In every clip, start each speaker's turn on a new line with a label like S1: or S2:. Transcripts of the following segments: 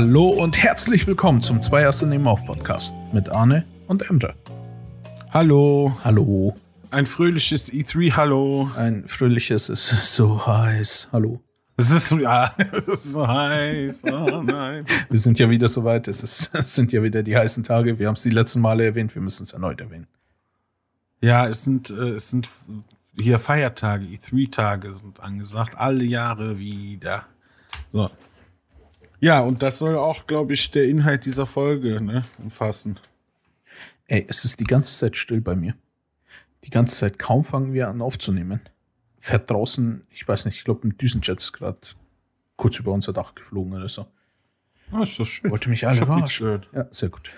S1: Hallo und herzlich willkommen zum Zwei Erste Nehmen auf Podcast mit Arne und Emre.
S2: Hallo.
S1: Hallo.
S2: Ein fröhliches E3, hallo.
S1: Ein fröhliches, es ist so heiß. Hallo.
S2: Es ist, ja, es ist so heiß. Oh nein.
S1: Wir sind ja wieder soweit. Es, ist, es sind ja wieder die heißen Tage. Wir haben es die letzten Male erwähnt. Wir müssen es erneut erwähnen.
S2: Ja, es sind, äh, es sind hier Feiertage, E3-Tage sind angesagt. Alle Jahre wieder. So. Ja, und das soll auch, glaube ich, der Inhalt dieser Folge ne, umfassen.
S1: Ey, es ist die ganze Zeit still bei mir. Die ganze Zeit kaum fangen wir an aufzunehmen. Fährt draußen, ich weiß nicht, ich glaube, ein Düsenjet ist gerade kurz über unser Dach geflogen oder so.
S2: Ah, ist das schön.
S1: Wollte mich alle verarschen. Ja, sehr gut.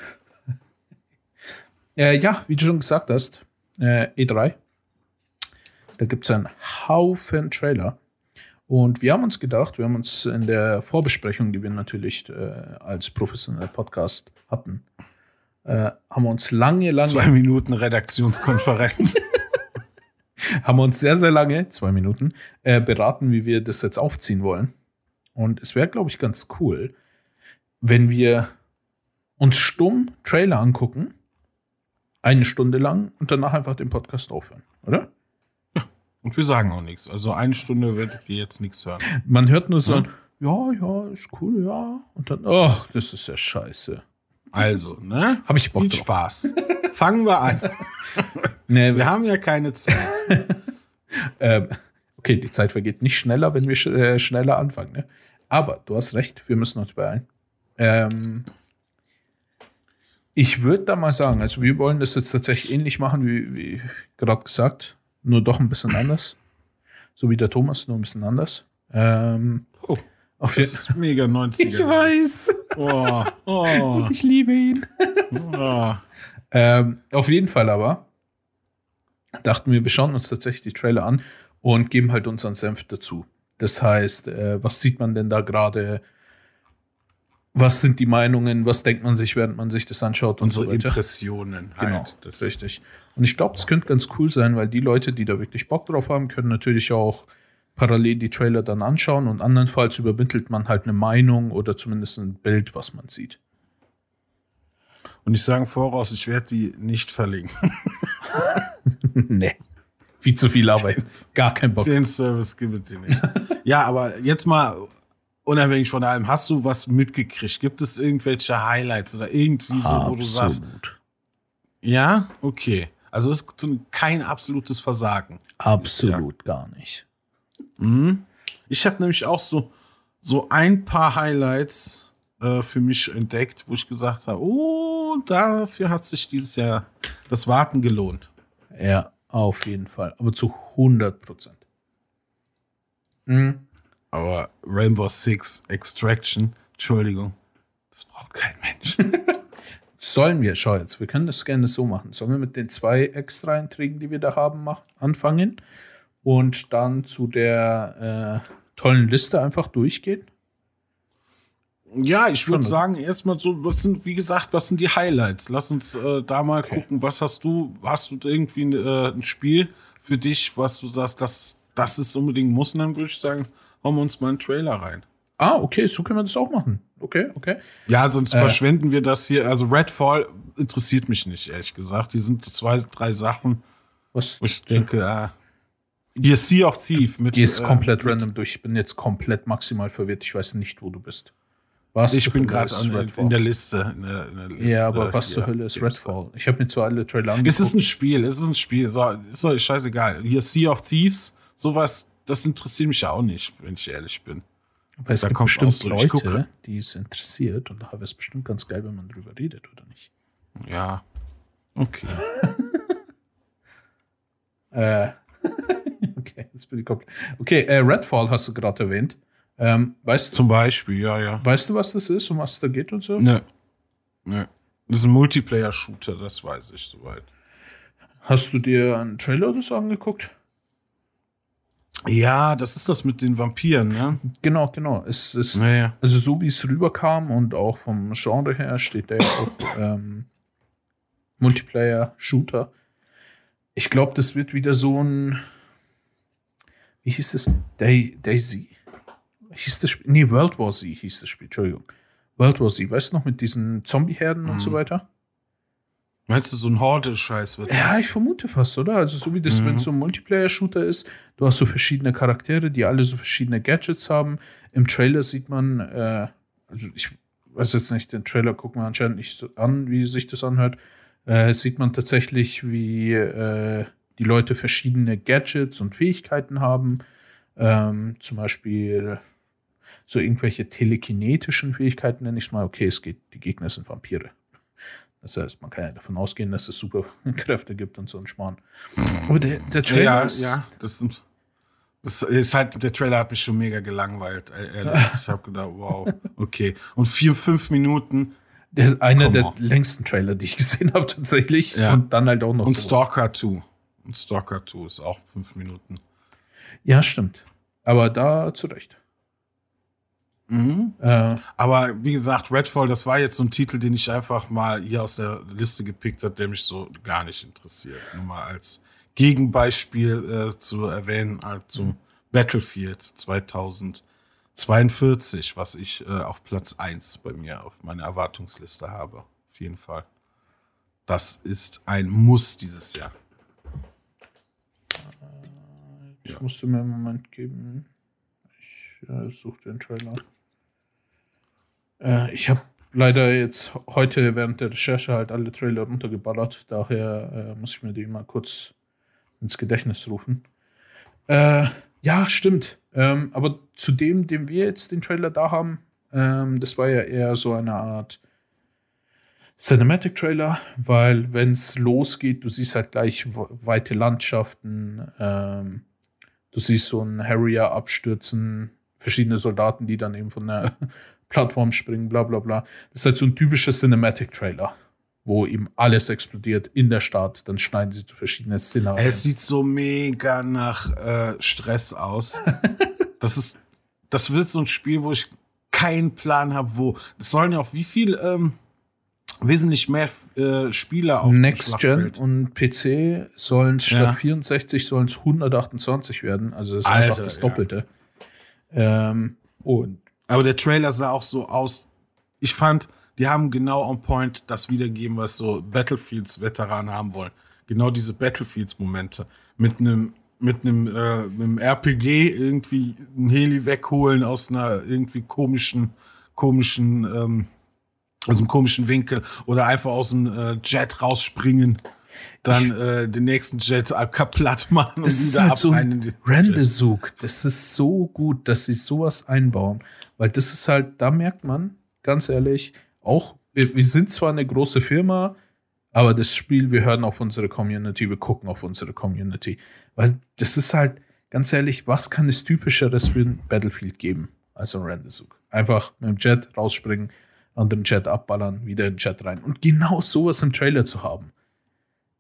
S1: äh, ja, wie du schon gesagt hast, äh, E3. Da gibt es einen Haufen Trailer. Und wir haben uns gedacht, wir haben uns in der Vorbesprechung, die wir natürlich äh, als professioneller Podcast hatten, äh, haben wir uns lange, lange,
S2: Zwei Minuten Redaktionskonferenz.
S1: haben wir uns sehr, sehr lange, zwei Minuten, äh, beraten, wie wir das jetzt aufziehen wollen. Und es wäre, glaube ich, ganz cool, wenn wir uns stumm Trailer angucken, eine Stunde lang und danach einfach den Podcast aufhören, oder?
S2: Und wir sagen auch nichts. Also eine Stunde werdet ihr jetzt nichts hören.
S1: Man hört nur so ein, ja, ja, ist cool, ja. Und dann, ach, das ist ja scheiße.
S2: Also, ne?
S1: Hab ich Bock
S2: Viel
S1: drauf.
S2: Spaß. Fangen wir an.
S1: Nee,
S2: Wir haben ja keine Zeit.
S1: Ähm, okay, die Zeit vergeht nicht schneller, wenn wir sch äh, schneller anfangen. Ne? Aber du hast recht, wir müssen uns beeilen. Ähm, ich würde da mal sagen, also wir wollen das jetzt tatsächlich ähnlich machen, wie, wie gerade gesagt, nur doch ein bisschen anders. So wie der Thomas, nur ein bisschen anders. Ähm,
S2: Oh,
S1: auf
S2: das ist mega 90er.
S1: Ich weiß.
S2: Oh, oh,
S1: Ich liebe ihn.
S2: oh.
S1: Ähm, auf jeden Fall aber dachten wir, wir schauen uns tatsächlich die Trailer an und geben halt unseren Senf dazu. Das heißt, äh, was sieht man denn da gerade? Was sind die Meinungen? Was denkt man sich, während man sich das anschaut und
S2: Unsere
S1: so weiter?
S2: Impressionen.
S1: Genau,
S2: Halt. Das-
S1: richtig. Und ich glaube, das könnte ganz cool sein, weil die Leute, die da wirklich Bock drauf haben, können natürlich auch parallel die Trailer dann anschauen und andernfalls übermittelt man halt eine Meinung oder zumindest ein Bild, was man sieht.
S2: Und ich sage voraus, ich werde die nicht verlinken.
S1: nee. Viel zu viel Arbeit. Gar kein Bock.
S2: Den Service gibt es nicht. ja, aber jetzt mal unabhängig von allem, hast du was mitgekriegt? Gibt es irgendwelche Highlights oder irgendwie so, wo du sagst,
S1: Absolut.
S2: ja, okay. Also es ist kein absolutes Versagen.
S1: Absolut gar nicht.
S2: Ich habe nämlich auch so, so ein paar Highlights äh, für mich entdeckt, wo ich gesagt habe, oh, dafür hat sich dieses Jahr das Warten gelohnt.
S1: Ja, auf jeden Fall. Aber zu 100 Prozent. Mhm.
S2: Aber Rainbow Six Extraction, Entschuldigung, das braucht kein Mensch.
S1: Sollen wir, schau jetzt, wir können das gerne so machen. Sollen wir mit den zwei extra Einträgen, die wir da haben, mach, anfangen und dann zu der äh, tollen Liste einfach durchgehen?
S2: Ja, ich würde sagen, erstmal so, was sind, wie gesagt, was sind die Highlights? Lass uns äh, da mal gucken, was hast du, hast du irgendwie äh, ein Spiel für dich, was du sagst, das, das ist unbedingt muss, und dann würde ich sagen, hauen wir uns mal einen Trailer rein.
S1: Ah, okay, so können wir das auch machen. Okay, okay.
S2: Ja, sonst verschwenden wir das hier. Also Redfall interessiert mich nicht, ehrlich gesagt. Die sind zwei, drei Sachen,
S1: Was
S2: ich denke, ah, hier Sea of Thief mit.
S1: gehst
S2: äh,
S1: komplett random durch. Ich bin jetzt komplett maximal verwirrt. Ich weiß nicht, wo du bist. Was
S2: Ich bin gerade
S1: ist
S2: in der Liste. In der, in der Liste
S1: Ja, aber was zur
S2: hier.
S1: Hölle ist Redfall? Ich habe mir zwar alle Trailer
S2: Es
S1: angeguckt.
S2: ist ein Spiel, es ist ein Spiel. So, ist doch scheißegal. Hier Sea of Thieves, sowas, das interessiert mich ja auch nicht, wenn ich ehrlich bin.
S1: Aber es
S2: Da
S1: gibt bestimmt
S2: gucke.
S1: Leute, die es interessiert und da wäre es bestimmt ganz geil, wenn man drüber redet, oder nicht?
S2: Ja. Okay.
S1: Äh, okay, jetzt bin ich komplett. Okay, äh, Redfall hast du gerade erwähnt. Ähm, weißt,
S2: Zum Beispiel, ja, ja.
S1: weißt du, was das ist, um was es da geht und so?
S2: Nö. Nö. Das ist ein Multiplayer-Shooter, das weiß ich soweit.
S1: Hast du dir einen Trailer oder so angeguckt?
S2: Ja, das ist das mit den Vampiren, ne?
S1: Genau, genau. Es ist,
S2: Naja.
S1: also so wie es rüberkam und auch vom Genre her steht der ja auch ähm, Multiplayer-Shooter. Ich glaube, das wird wieder so ein. Wie hieß das? Day, Daisy. Hieß das Spiel? Nee, World War Z hieß das Spiel, Entschuldigung. World War Z, weißt du noch, mit diesen Zombie-Herden und so
S2: Mhm.
S1: weiter?
S2: Meinst du, so ein Horde-Scheiß wird
S1: Ja,
S2: das?
S1: ich vermute fast, oder? Also so wie das,
S2: Mhm.
S1: wenn es so ein Multiplayer-Shooter ist, du hast so verschiedene Charaktere, die alle so verschiedene Gadgets haben. Im Trailer sieht man, äh, also ich weiß jetzt nicht, den Trailer gucken wir anscheinend nicht so an, wie sich das anhört. Äh, sieht man tatsächlich, wie äh, die Leute verschiedene Gadgets und Fähigkeiten haben. Ähm, zum Beispiel so irgendwelche telekinetischen Fähigkeiten, nenne ich es mal. Okay, es geht, die Gegner sind Vampire. Das heißt, man kann ja davon ausgehen, dass es Superkräfte gibt und so ein Schmarrn. Aber der, der Trailer
S2: ja,
S1: ist,
S2: ja, das. Das ist halt, der Trailer hat mich schon mega gelangweilt, ehrlich. Ich habe gedacht, wow, okay. Und vier, fünf Minuten
S1: der ist einer der
S2: on.
S1: längsten Trailer, die ich gesehen habe, tatsächlich.
S2: Ja.
S1: Und dann halt auch noch
S2: und
S1: sowas.
S2: Stalker 2. Und Stalker 2 ist auch fünf Minuten.
S1: Ja, stimmt. Aber da zu Recht. Äh,
S2: Aber wie gesagt, Redfall, das war jetzt so ein Titel, den ich einfach mal hier aus der Liste gepickt habe, der mich so gar nicht interessiert. Nur mal als Gegenbeispiel äh, zu erwähnen, halt zum Battlefield 2042, was ich äh, auf Platz 1 bei mir auf meiner Erwartungsliste habe. Auf jeden Fall. Das ist ein Muss dieses Jahr.
S1: ich musste mir einen Moment geben. Ich äh, suche den Trailer. Äh, ich habe leider jetzt heute während der Recherche halt alle Trailer runtergeballert. Daher äh, muss ich mir die mal kurz ins Gedächtnis rufen. Äh, ja, stimmt. Ähm, aber zu dem, dem wir jetzt den Trailer da haben, ähm, das war ja eher so eine Art Cinematic Trailer, weil wenn es losgeht, du siehst halt gleich we- weite Landschaften, ähm, du siehst so einen Harrier abstürzen, verschiedene Soldaten, die dann eben von der Plattform springen, bla bla bla. Das ist halt so ein typischer Cinematic Trailer, wo eben alles explodiert in der Stadt, dann schneiden sie zu verschiedenen Szenarien.
S2: Es sieht so mega nach äh, Stress aus. das ist, das wird so ein Spiel, wo ich keinen Plan habe, wo. Es sollen ja auch wie viel ähm, wesentlich mehr äh, Spieler auf
S1: Next Gen und PC sollen es statt
S2: Ja.
S1: 64 sollen es 128 werden. Also das ist
S2: Alter,
S1: einfach das
S2: ja.
S1: Doppelte. Ähm, und
S2: Aber der Trailer sah auch so aus. Ich fand, die haben genau on point das wiedergegeben, was so Battlefields-Veteranen haben wollen. Genau diese Battlefields-Momente. Mit einem mit einem, äh, mit einem RPG irgendwie ein Heli wegholen aus einer irgendwie komischen, komischen, ähm, aus einem komischen Winkel oder einfach aus dem äh, Jet rausspringen, dann äh, den nächsten Jet kaputt machen
S1: das ist halt so
S2: abrennen in
S1: ein Rendezvous. Das ist so gut, dass sie sowas einbauen. Weil das ist halt, da merkt man, ganz ehrlich, auch, wir sind zwar eine große Firma, aber das Spiel, wir hören auf unsere Community, wir gucken auf unsere Community. Weil das ist halt, ganz ehrlich, was kann es typischeres für ein Battlefield geben als ein Rendezvous? Einfach mit dem Jet rausspringen, anderen Jet abballern, wieder in den Jet rein. Und genau sowas im Trailer zu haben,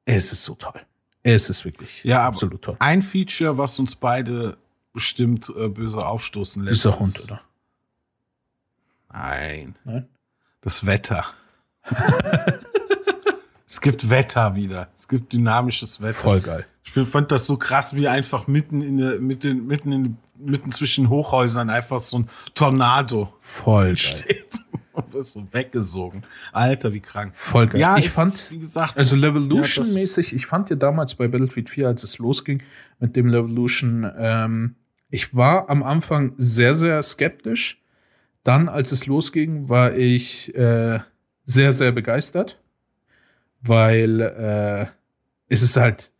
S1: es ist so toll. Es ist wirklich
S2: Ja,
S1: absolut toll.
S2: Ein Feature, was uns beide bestimmt äh, böse aufstoßen lässt.
S1: Dieser Hund, oder?
S2: Nein,
S1: Nein?
S2: das Wetter. es gibt Wetter wieder. Es gibt dynamisches Wetter.
S1: Voll geil.
S2: Ich fand das so krass, wie einfach mitten in der, mitten, mitten in, mitten zwischen Hochhäusern einfach so ein Tornado
S1: Voll
S2: steht und ist so weggesogen. Alter, wie krank.
S1: Voll geil.
S2: Ja,
S1: ich
S2: es
S1: fand,
S2: ist, wie gesagt,
S1: also
S2: Ja,
S1: Levolution-mäßig, ich fand ja damals bei Battlefield 4, als es losging mit dem Levolution, ähm, ich war am Anfang sehr, sehr skeptisch. Dann, als es losging, war ich äh, sehr, sehr begeistert, weil äh, es ist halt,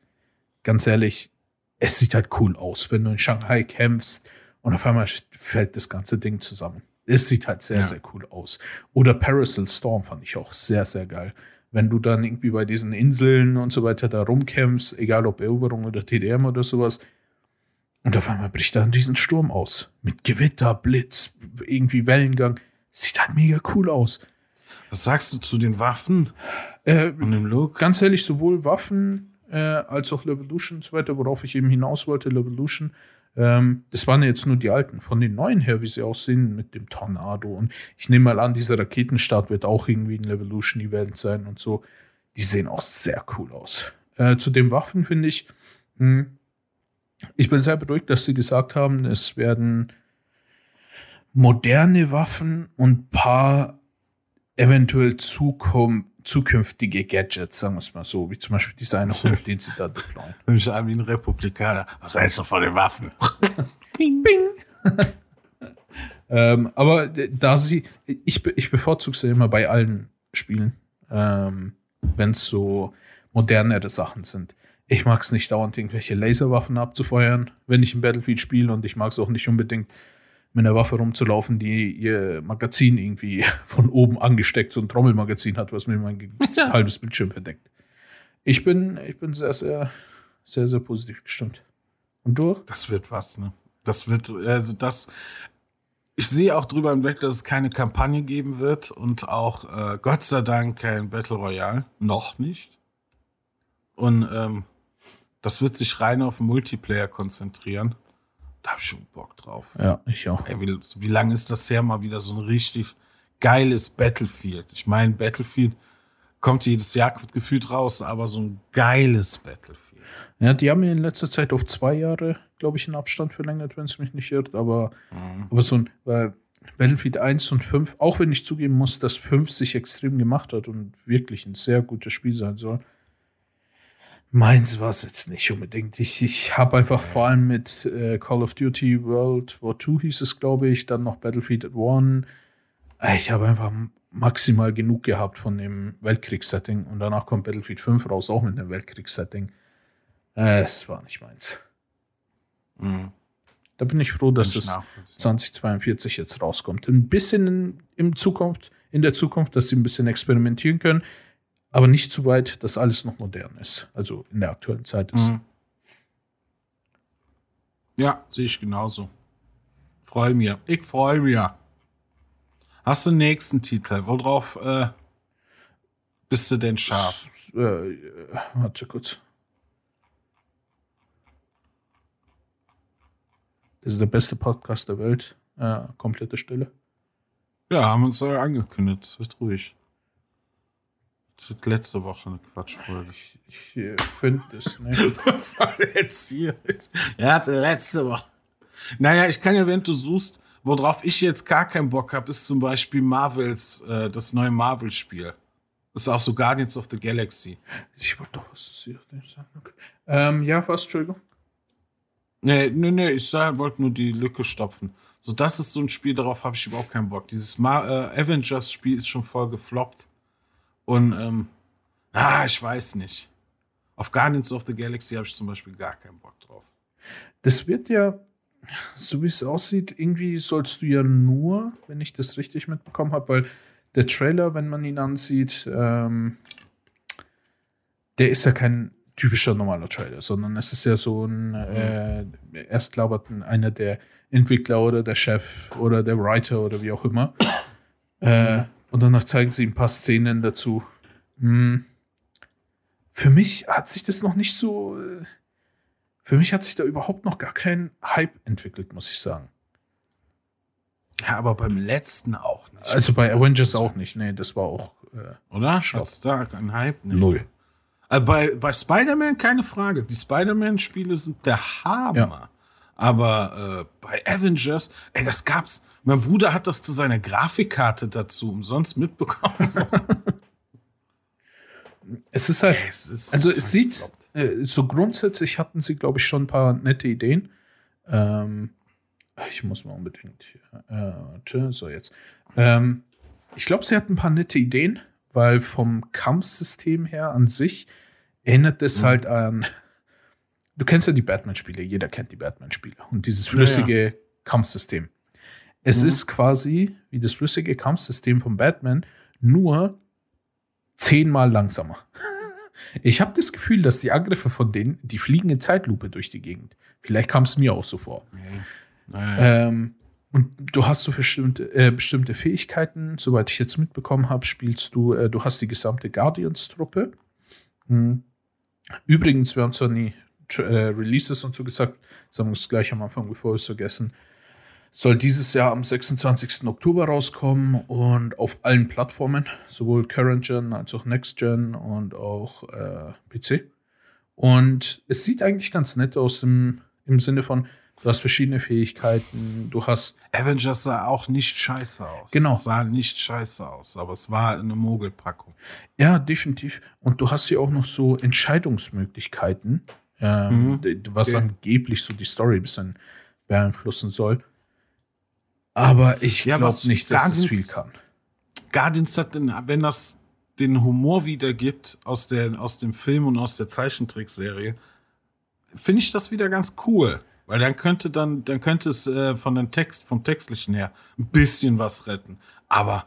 S1: ganz ehrlich, es sieht halt cool aus, wenn du in Shanghai kämpfst und auf einmal fällt das ganze Ding zusammen. Es sieht halt sehr,
S2: Ja.
S1: sehr cool aus. Oder Parasol Storm fand ich auch sehr, sehr geil. Wenn du dann irgendwie bei diesen Inseln und so weiter da rumkämpfst, egal ob Eroberung oder TDM oder sowas, und auf einmal bricht da ein Riesensturm aus. Mit Gewitter, Blitz, irgendwie Wellengang. Sieht halt mega cool aus.
S2: was sagst du zu den Waffen
S1: Äh,
S2: und dem Look?
S1: ganz ehrlich, sowohl Waffen äh, als auch Levolution und so weiter, worauf ich eben hinaus wollte, Levolution, ähm, das waren jetzt nur die alten. Von den neuen her, wie sie aussehen, mit dem Tornado. Und ich nehme mal an, dieser Raketenstart wird auch irgendwie ein Levolution-Event sein und so. Die sehen auch sehr cool aus. Äh, zu den Waffen finde ich, mh, ich bin sehr beruhigt, dass sie gesagt haben, es werden moderne Waffen und paar eventuell zukünftige Gadgets, sagen wir es mal so, wie zum Beispiel dieser eine Hund, den sie da deployen.
S2: Ich bin wie ein Republikaner. Was hältst du von den Waffen?
S1: Bing, bing. ähm, aber da sie, ich, ich bevorzuge sie immer bei allen Spielen, ähm, wenn es so modernere Sachen sind. Ich mag es nicht dauernd, irgendwelche Laserwaffen abzufeuern, wenn ich ein Battlefield spiele und ich mag es auch nicht unbedingt mit einer Waffe rumzulaufen, die ihr Magazin irgendwie von oben angesteckt, so ein Trommelmagazin hat, was mir mein ja. halbes Bildschirm verdeckt. Ich bin, ich bin sehr, sehr, sehr, sehr positiv gestimmt. Und du?
S2: Das wird was, ne? Das wird, also das, ich sehe auch drüber hinweg, dass es keine Kampagne geben wird und auch äh, Gott sei Dank kein Battle Royale. Noch nicht. Und ähm, das wird sich rein auf Multiplayer konzentrieren. Da habe ich schon Bock drauf.
S1: Ja, ich auch.
S2: Ey, wie, wie lange ist das her, mal wieder so ein richtig geiles Battlefield? Ich meine, Battlefield kommt jedes Jahr gefühlt raus, aber so ein geiles Battlefield.
S1: Ja, die haben mir in letzter Zeit auf zwei Jahre, glaube ich, in Abstand verlängert, wenn es mich nicht irrt. Aber, mhm. aber so ein weil Battlefield 1 und 5, auch wenn ich zugeben muss, dass 5 sich extrem gemacht hat und wirklich ein sehr gutes Spiel sein soll, Meins war es jetzt nicht unbedingt. Ich, ich habe einfach vor allem mit äh, Call of Duty World War II hieß es, glaube ich, dann noch Battlefield at One. Äh, ich habe einfach maximal genug gehabt von dem Weltkriegssetting und danach kommt Battlefield 5 raus, auch mit einem Weltkriegssetting. Äh, es war nicht meins. Mhm. Da bin ich froh, dass es 2042 jetzt rauskommt. Ein bisschen in, in Zukunft, in der Zukunft, dass sie ein bisschen experimentieren können aber nicht zu weit, dass alles noch modern ist. Also in der aktuellen Zeit ist. Mhm.
S2: Ja, sehe ich genauso. Freue mich. Ich freue mich. Hast du den nächsten Titel? Worauf äh, bist du denn scharf?
S1: Äh, warte kurz. Das ist der beste Podcast der Welt. Äh, komplette Stille.
S2: Ja, haben uns ja angekündigt. Es wird ruhig. Letzte Woche eine Quatschfolge.
S1: Ich, ich finde es nicht.
S2: Jetzt hier. Er hatte letzte Woche. Naja, ich kann ja, wenn du suchst, worauf ich jetzt gar keinen Bock habe, ist zum Beispiel Marvels, äh, das neue Marvel-Spiel. Das ist auch so Guardians of the Galaxy.
S1: Ich wollte doch was zu sagen. Okay. Ähm, ja, was, Entschuldigung?
S2: Nee, nee, nee, ich wollte nur die Lücke stopfen. So, das ist so ein Spiel, darauf habe ich überhaupt keinen Bock. Dieses Mar äh, Avengers-Spiel ist schon voll gefloppt. Und, ähm, ah, ich weiß nicht. Auf Guardians of the Galaxy habe ich zum Beispiel gar keinen Bock drauf.
S1: Das wird ja, so wie es aussieht, irgendwie sollst du ja nur, wenn ich das richtig mitbekommen habe, weil der Trailer, wenn man ihn ansieht, ähm, der ist ja kein typischer normaler Trailer, sondern es ist ja so ein, äh, erst labert einer der Entwickler oder der Chef oder der Writer oder wie auch immer. Äh, und danach zeigen sie ein paar Szenen dazu. Hm. Für mich hat sich das noch nicht so. Äh, für mich hat sich da überhaupt noch gar kein Hype entwickelt, muss ich sagen.
S2: Ja, aber beim letzten auch nicht.
S1: Also bei Avengers auch nicht. Nee, das war auch. Äh,
S2: Oder? Hat's da kein Hype?
S1: Nee. Null.
S2: Also bei bei Spider-Man keine Frage. Die Spider-Man-Spiele sind der Hammer. Ja. Aber äh, bei Avengers, ey, das gab's. Mein Bruder hat das zu seiner Grafikkarte dazu umsonst mitbekommen.
S1: es ist halt, es ist also es sieht, äh, so grundsätzlich hatten sie, glaube ich, schon ein paar nette Ideen. Ähm, ich muss mal unbedingt hier, äh, so jetzt. Ähm, ich glaube, sie hatten ein paar nette Ideen, weil vom Kampfsystem her an sich erinnert es mhm. halt an. Du kennst ja die Batman-Spiele, jeder kennt die Batman-Spiele und dieses flüssige ja, ja. Kampfsystem. Es mhm. ist quasi wie das flüssige Kampfsystem von Batman, nur zehnmal langsamer. Ich habe das Gefühl, dass die Angriffe von denen, die fliegen in Zeitlupe durch die Gegend. Vielleicht kam es mir auch so vor. Nee. Ähm, und du hast so bestimmte, äh, bestimmte Fähigkeiten. Soweit ich jetzt mitbekommen habe, spielst du, äh, du hast die gesamte Guardians-Truppe. Hm. Übrigens, wir haben zwar nie äh, Releases und so gesagt, sagen wir es gleich am Anfang, bevor wir es vergessen soll dieses Jahr am 26. Oktober rauskommen und auf allen Plattformen, sowohl Current Gen als auch Next Gen und auch äh, PC. Und es sieht eigentlich ganz nett aus im, im Sinne von, Du hast verschiedene Fähigkeiten. Du hast.
S2: Avengers sah auch nicht scheiße aus.
S1: Genau.
S2: Es sah nicht scheiße aus, aber es war eine Mogelpackung.
S1: Ja, definitiv. Und du hast ja auch noch so Entscheidungsmöglichkeiten, ähm,
S2: Mhm.
S1: was
S2: Okay.
S1: angeblich so die Story ein bisschen beeinflussen soll. Aber ich
S2: Ja,
S1: glaube nicht, dass es
S2: Guardians-
S1: viel kann.
S2: Guardians hat, den, wenn das den Humor wiedergibt aus, der, aus dem Film und aus der Zeichentrickserie, finde ich das wieder ganz cool. Weil dann könnte dann, dann könnte es äh, von dem Text, vom Textlichen her ein bisschen was retten. Aber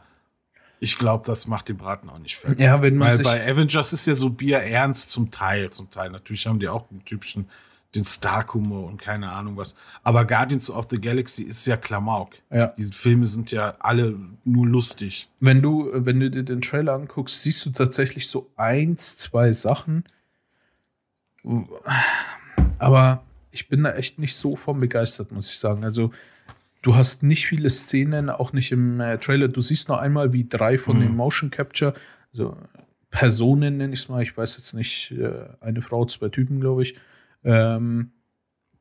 S2: ich glaube, das macht den Braten auch nicht fett.
S1: Ja, wenn man
S2: Weil
S1: sich.
S2: bei Avengers ist ja so Bier ernst zum Teil, zum Teil. Natürlich haben die auch den typischen, den Stark-Humor und keine Ahnung was. Aber Guardians of the Galaxy ist ja Klamauk.
S1: Ja.
S2: Diese Filme sind ja alle nur lustig.
S1: Wenn du, wenn du dir den Trailer anguckst, siehst du tatsächlich so eins, zwei Sachen. Aber ich bin da echt nicht so von begeistert, muss ich sagen. Also, du hast nicht viele Szenen, auch nicht im äh, Trailer. Du siehst noch einmal, wie drei von den Motion Capture, also Personen nenne ich es mal, ich weiß jetzt nicht, äh, eine Frau, zwei Typen, glaube ich, ähm,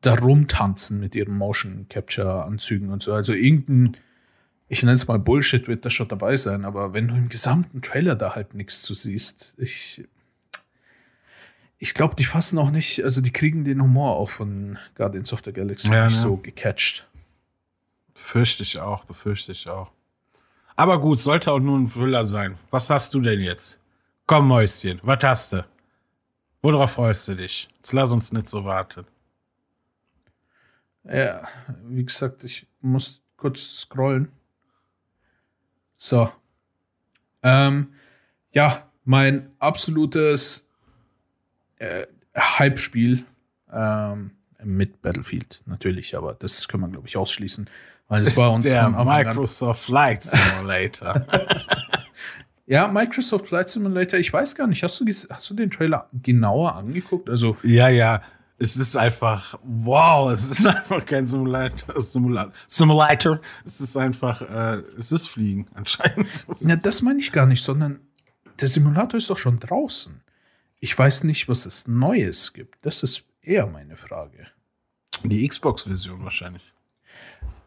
S1: da rumtanzen mit ihren Motion Capture Anzügen und so. Also irgendein ich nenne es mal Bullshit, wird da schon dabei sein, aber wenn du im gesamten Trailer da halt nichts zu siehst, ich, ich glaube, die fassen auch nicht, also die kriegen den Humor auch von Guardians of the Galaxy
S2: Ja,
S1: nicht
S2: ne?
S1: so gecatcht.
S2: Befürchte ich auch, befürchte ich auch. Aber gut, sollte auch nur ein Füller sein. Was hast du denn jetzt? Komm, Mäuschen, was hast du? Worauf freust du dich? Jetzt lass uns nicht so warten.
S1: Ja, wie gesagt, ich muss kurz scrollen. So. Ähm, ja, mein absolutes äh, Hype-Spiel ähm, mit Battlefield natürlich, aber das können wir, glaube ich, ausschließen. Weil das war uns
S2: der Microsoft Flight Simulator.
S1: Ja, Microsoft Flight Simulator, ich weiß gar nicht, hast du, hast du den Trailer genauer angeguckt? Also,
S2: ja, ja. Es ist einfach, wow, es ist einfach kein Simulator. Simulator. Simulator. Es ist einfach, äh, es ist Fliegen anscheinend. Es
S1: ja, das meine ich gar nicht, sondern der Simulator ist doch schon draußen. Ich weiß nicht, was es Neues gibt. Das ist eher meine Frage.
S2: Die Xbox-Version wahrscheinlich.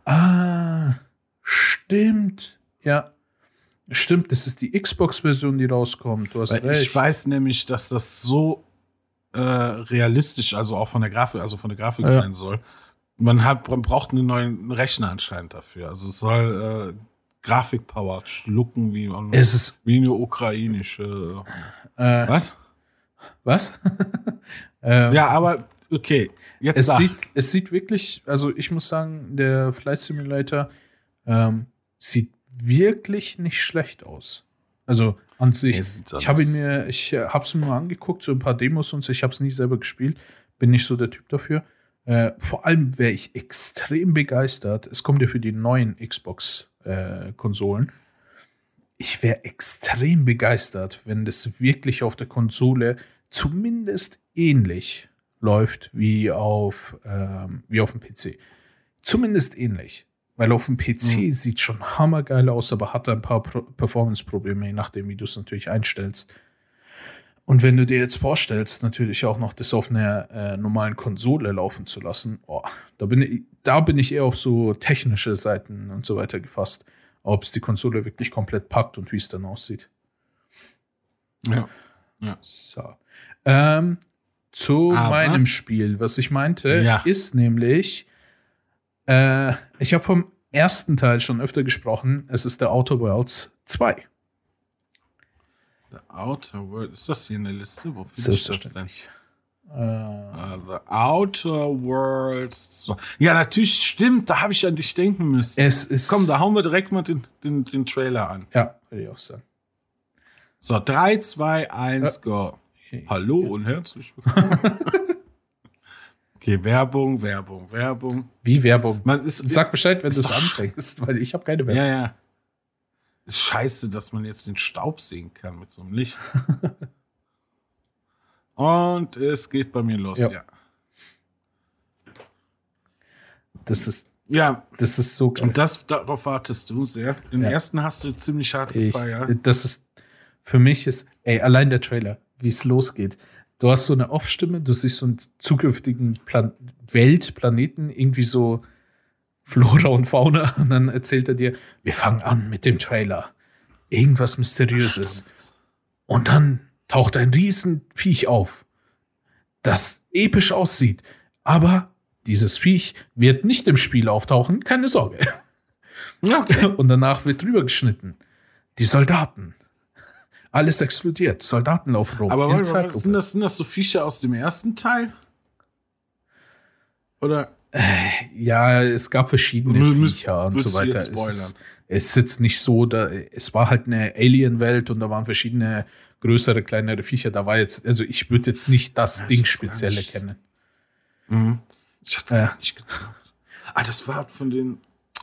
S1: Ah, stimmt. Ja, stimmt. Das ist die Xbox-Version, die rauskommt. Du hast
S2: Weil
S1: recht.
S2: ich weiß nämlich, dass das so äh, realistisch, also auch von der Grafik, also von der Grafik
S1: Ja.
S2: sein soll. Man hat, man braucht einen neuen Rechner anscheinend dafür. Also es soll äh, Grafikpower schlucken wie,
S1: es ist,
S2: wie eine ukrainische.
S1: äh,
S2: Was?
S1: was? ähm,
S2: Ja, aber okay. Jetzt
S1: es
S2: sag.
S1: sieht, es sieht wirklich, also ich muss sagen, der Flight Simulator ähm, sieht wirklich nicht schlecht aus. Also an sich.
S2: Nee,
S1: ich habe ihn mir, ich äh, habe es mir mal angeguckt, so ein paar Demos und so. Ich habe es nie selber gespielt, bin nicht so der Typ dafür. Äh, vor allem wäre ich extrem begeistert. Es kommt ja für die neuen Xbox-Konsolen. ich wäre extrem begeistert, wenn das wirklich auf der Konsole zumindest ähnlich läuft wie auf, ähm, wie auf dem PC. Zumindest ähnlich. Weil auf dem PC sieht schon hammergeil aus, aber hat ein paar Pro Performance-Probleme, je nachdem, wie du es natürlich einstellst. Und wenn du dir jetzt vorstellst, natürlich auch noch das auf einer äh, normalen Konsole laufen zu lassen, oh, da, bin ich, da bin ich eher auf so technische Seiten und so weiter gefasst, ob es die Konsole wirklich komplett packt und wie es dann aussieht.
S2: Ja.
S1: So. Ähm, zu
S2: Aber-
S1: meinem Spiel, was ich meinte,
S2: Ja.
S1: ist nämlich, äh, ich habe vom ersten Teil schon öfter gesprochen, es ist der Outer Worlds 2.
S2: The Outer World. Ist das hier in der Liste? Wo finde ich das denn? Uh, the Outer Worlds. zwei. Ja, natürlich stimmt. Da habe ich an dich denken müssen.
S1: es ist.
S2: Komm, da hauen wir direkt mal den, den, den Trailer an.
S1: Ja, würde ich auch sagen.
S2: So, 3, 2, 1, go. Hallo und herzlich willkommen. okay, Werbung, Werbung, Werbung.
S1: Wie Werbung.
S2: Man ist,
S1: Sag Bescheid, wenn du es anfängst, weil ich habe keine Werbung.
S2: ja, ja. Ist scheiße, dass man jetzt den Staub sehen kann mit so einem Licht. und es geht bei mir los,
S1: Ja.
S2: ja.
S1: Das ist,
S2: Ja,
S1: das ist so geil.
S2: und das, darauf wartest du sehr. Den
S1: Ja.
S2: ersten hast du ziemlich hart gefeiert.
S1: das ist, für mich ist, ey, allein der Trailer, wie es losgeht. du hast so eine Off-Stimme, du siehst so einen zukünftigen Plan Welt, Planeten, irgendwie so Flora und Fauna. Und dann erzählt er dir, wir fangen an mit dem Trailer. Irgendwas Mysteriöses. Und dann taucht ein Riesenviech auf, das episch aussieht. Aber dieses Viech wird nicht im Spiel auftauchen, keine Sorge. Okay. Und danach wird drüber geschnitten. Die Soldaten. Alles explodiert. Soldaten laufen rum.
S2: Aber sind, das, sind das so Viecher aus dem ersten Teil? Oder?
S1: Äh, ja, es gab verschiedene Müs Viecher und so weiter. Es ist, es ist jetzt nicht so, da, es war halt eine Alien-Welt und da waren verschiedene größere, kleinere Viecher. Da war jetzt, also ich würde jetzt nicht das ja, Ding spezielle kennen.
S2: Mhm. Ich hatte es äh. nicht gezeigt. Ah, das war von den.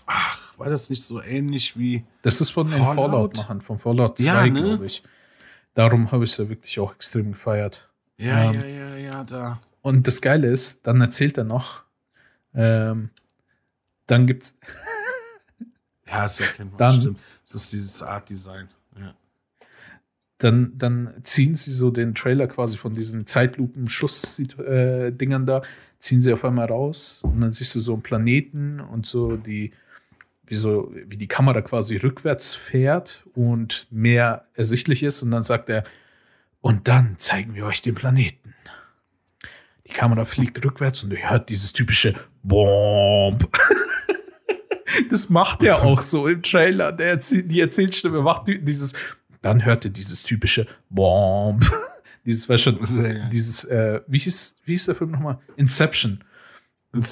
S2: Ach, war das nicht so ähnlich wie.
S1: Das ist von Fallout? den Fallout-Machern, von Fallout 2, ja, ne? glaube ich. Darum habe ich es ja wirklich auch extrem gefeiert.
S2: Ja, ähm, ja, ja, ja, da.
S1: Und das Geile ist, dann erzählt er noch, ähm, dann gibt's.
S2: ja, ist erkennbar, dann, stimmt. Das ist dieses Art Design. Ja.
S1: Dann, dann ziehen sie so den Trailer quasi von diesen Zeitlupen-Schuss-Dingern da, ziehen sie auf einmal raus und dann siehst du so einen Planeten und so die, wie so, wie die Kamera quasi rückwärts fährt und mehr ersichtlich ist und dann sagt er, und dann zeigen wir euch den Planeten. Die Kamera fliegt rückwärts und ihr hört dieses typische Bomb. das macht er auch so im Trailer. Der, die Erzählstimme macht dieses, dann hört ihr dieses typische Bomb. Dieses war schon, dieses, äh, wie hieß, wie hieß der Film nochmal? Inception.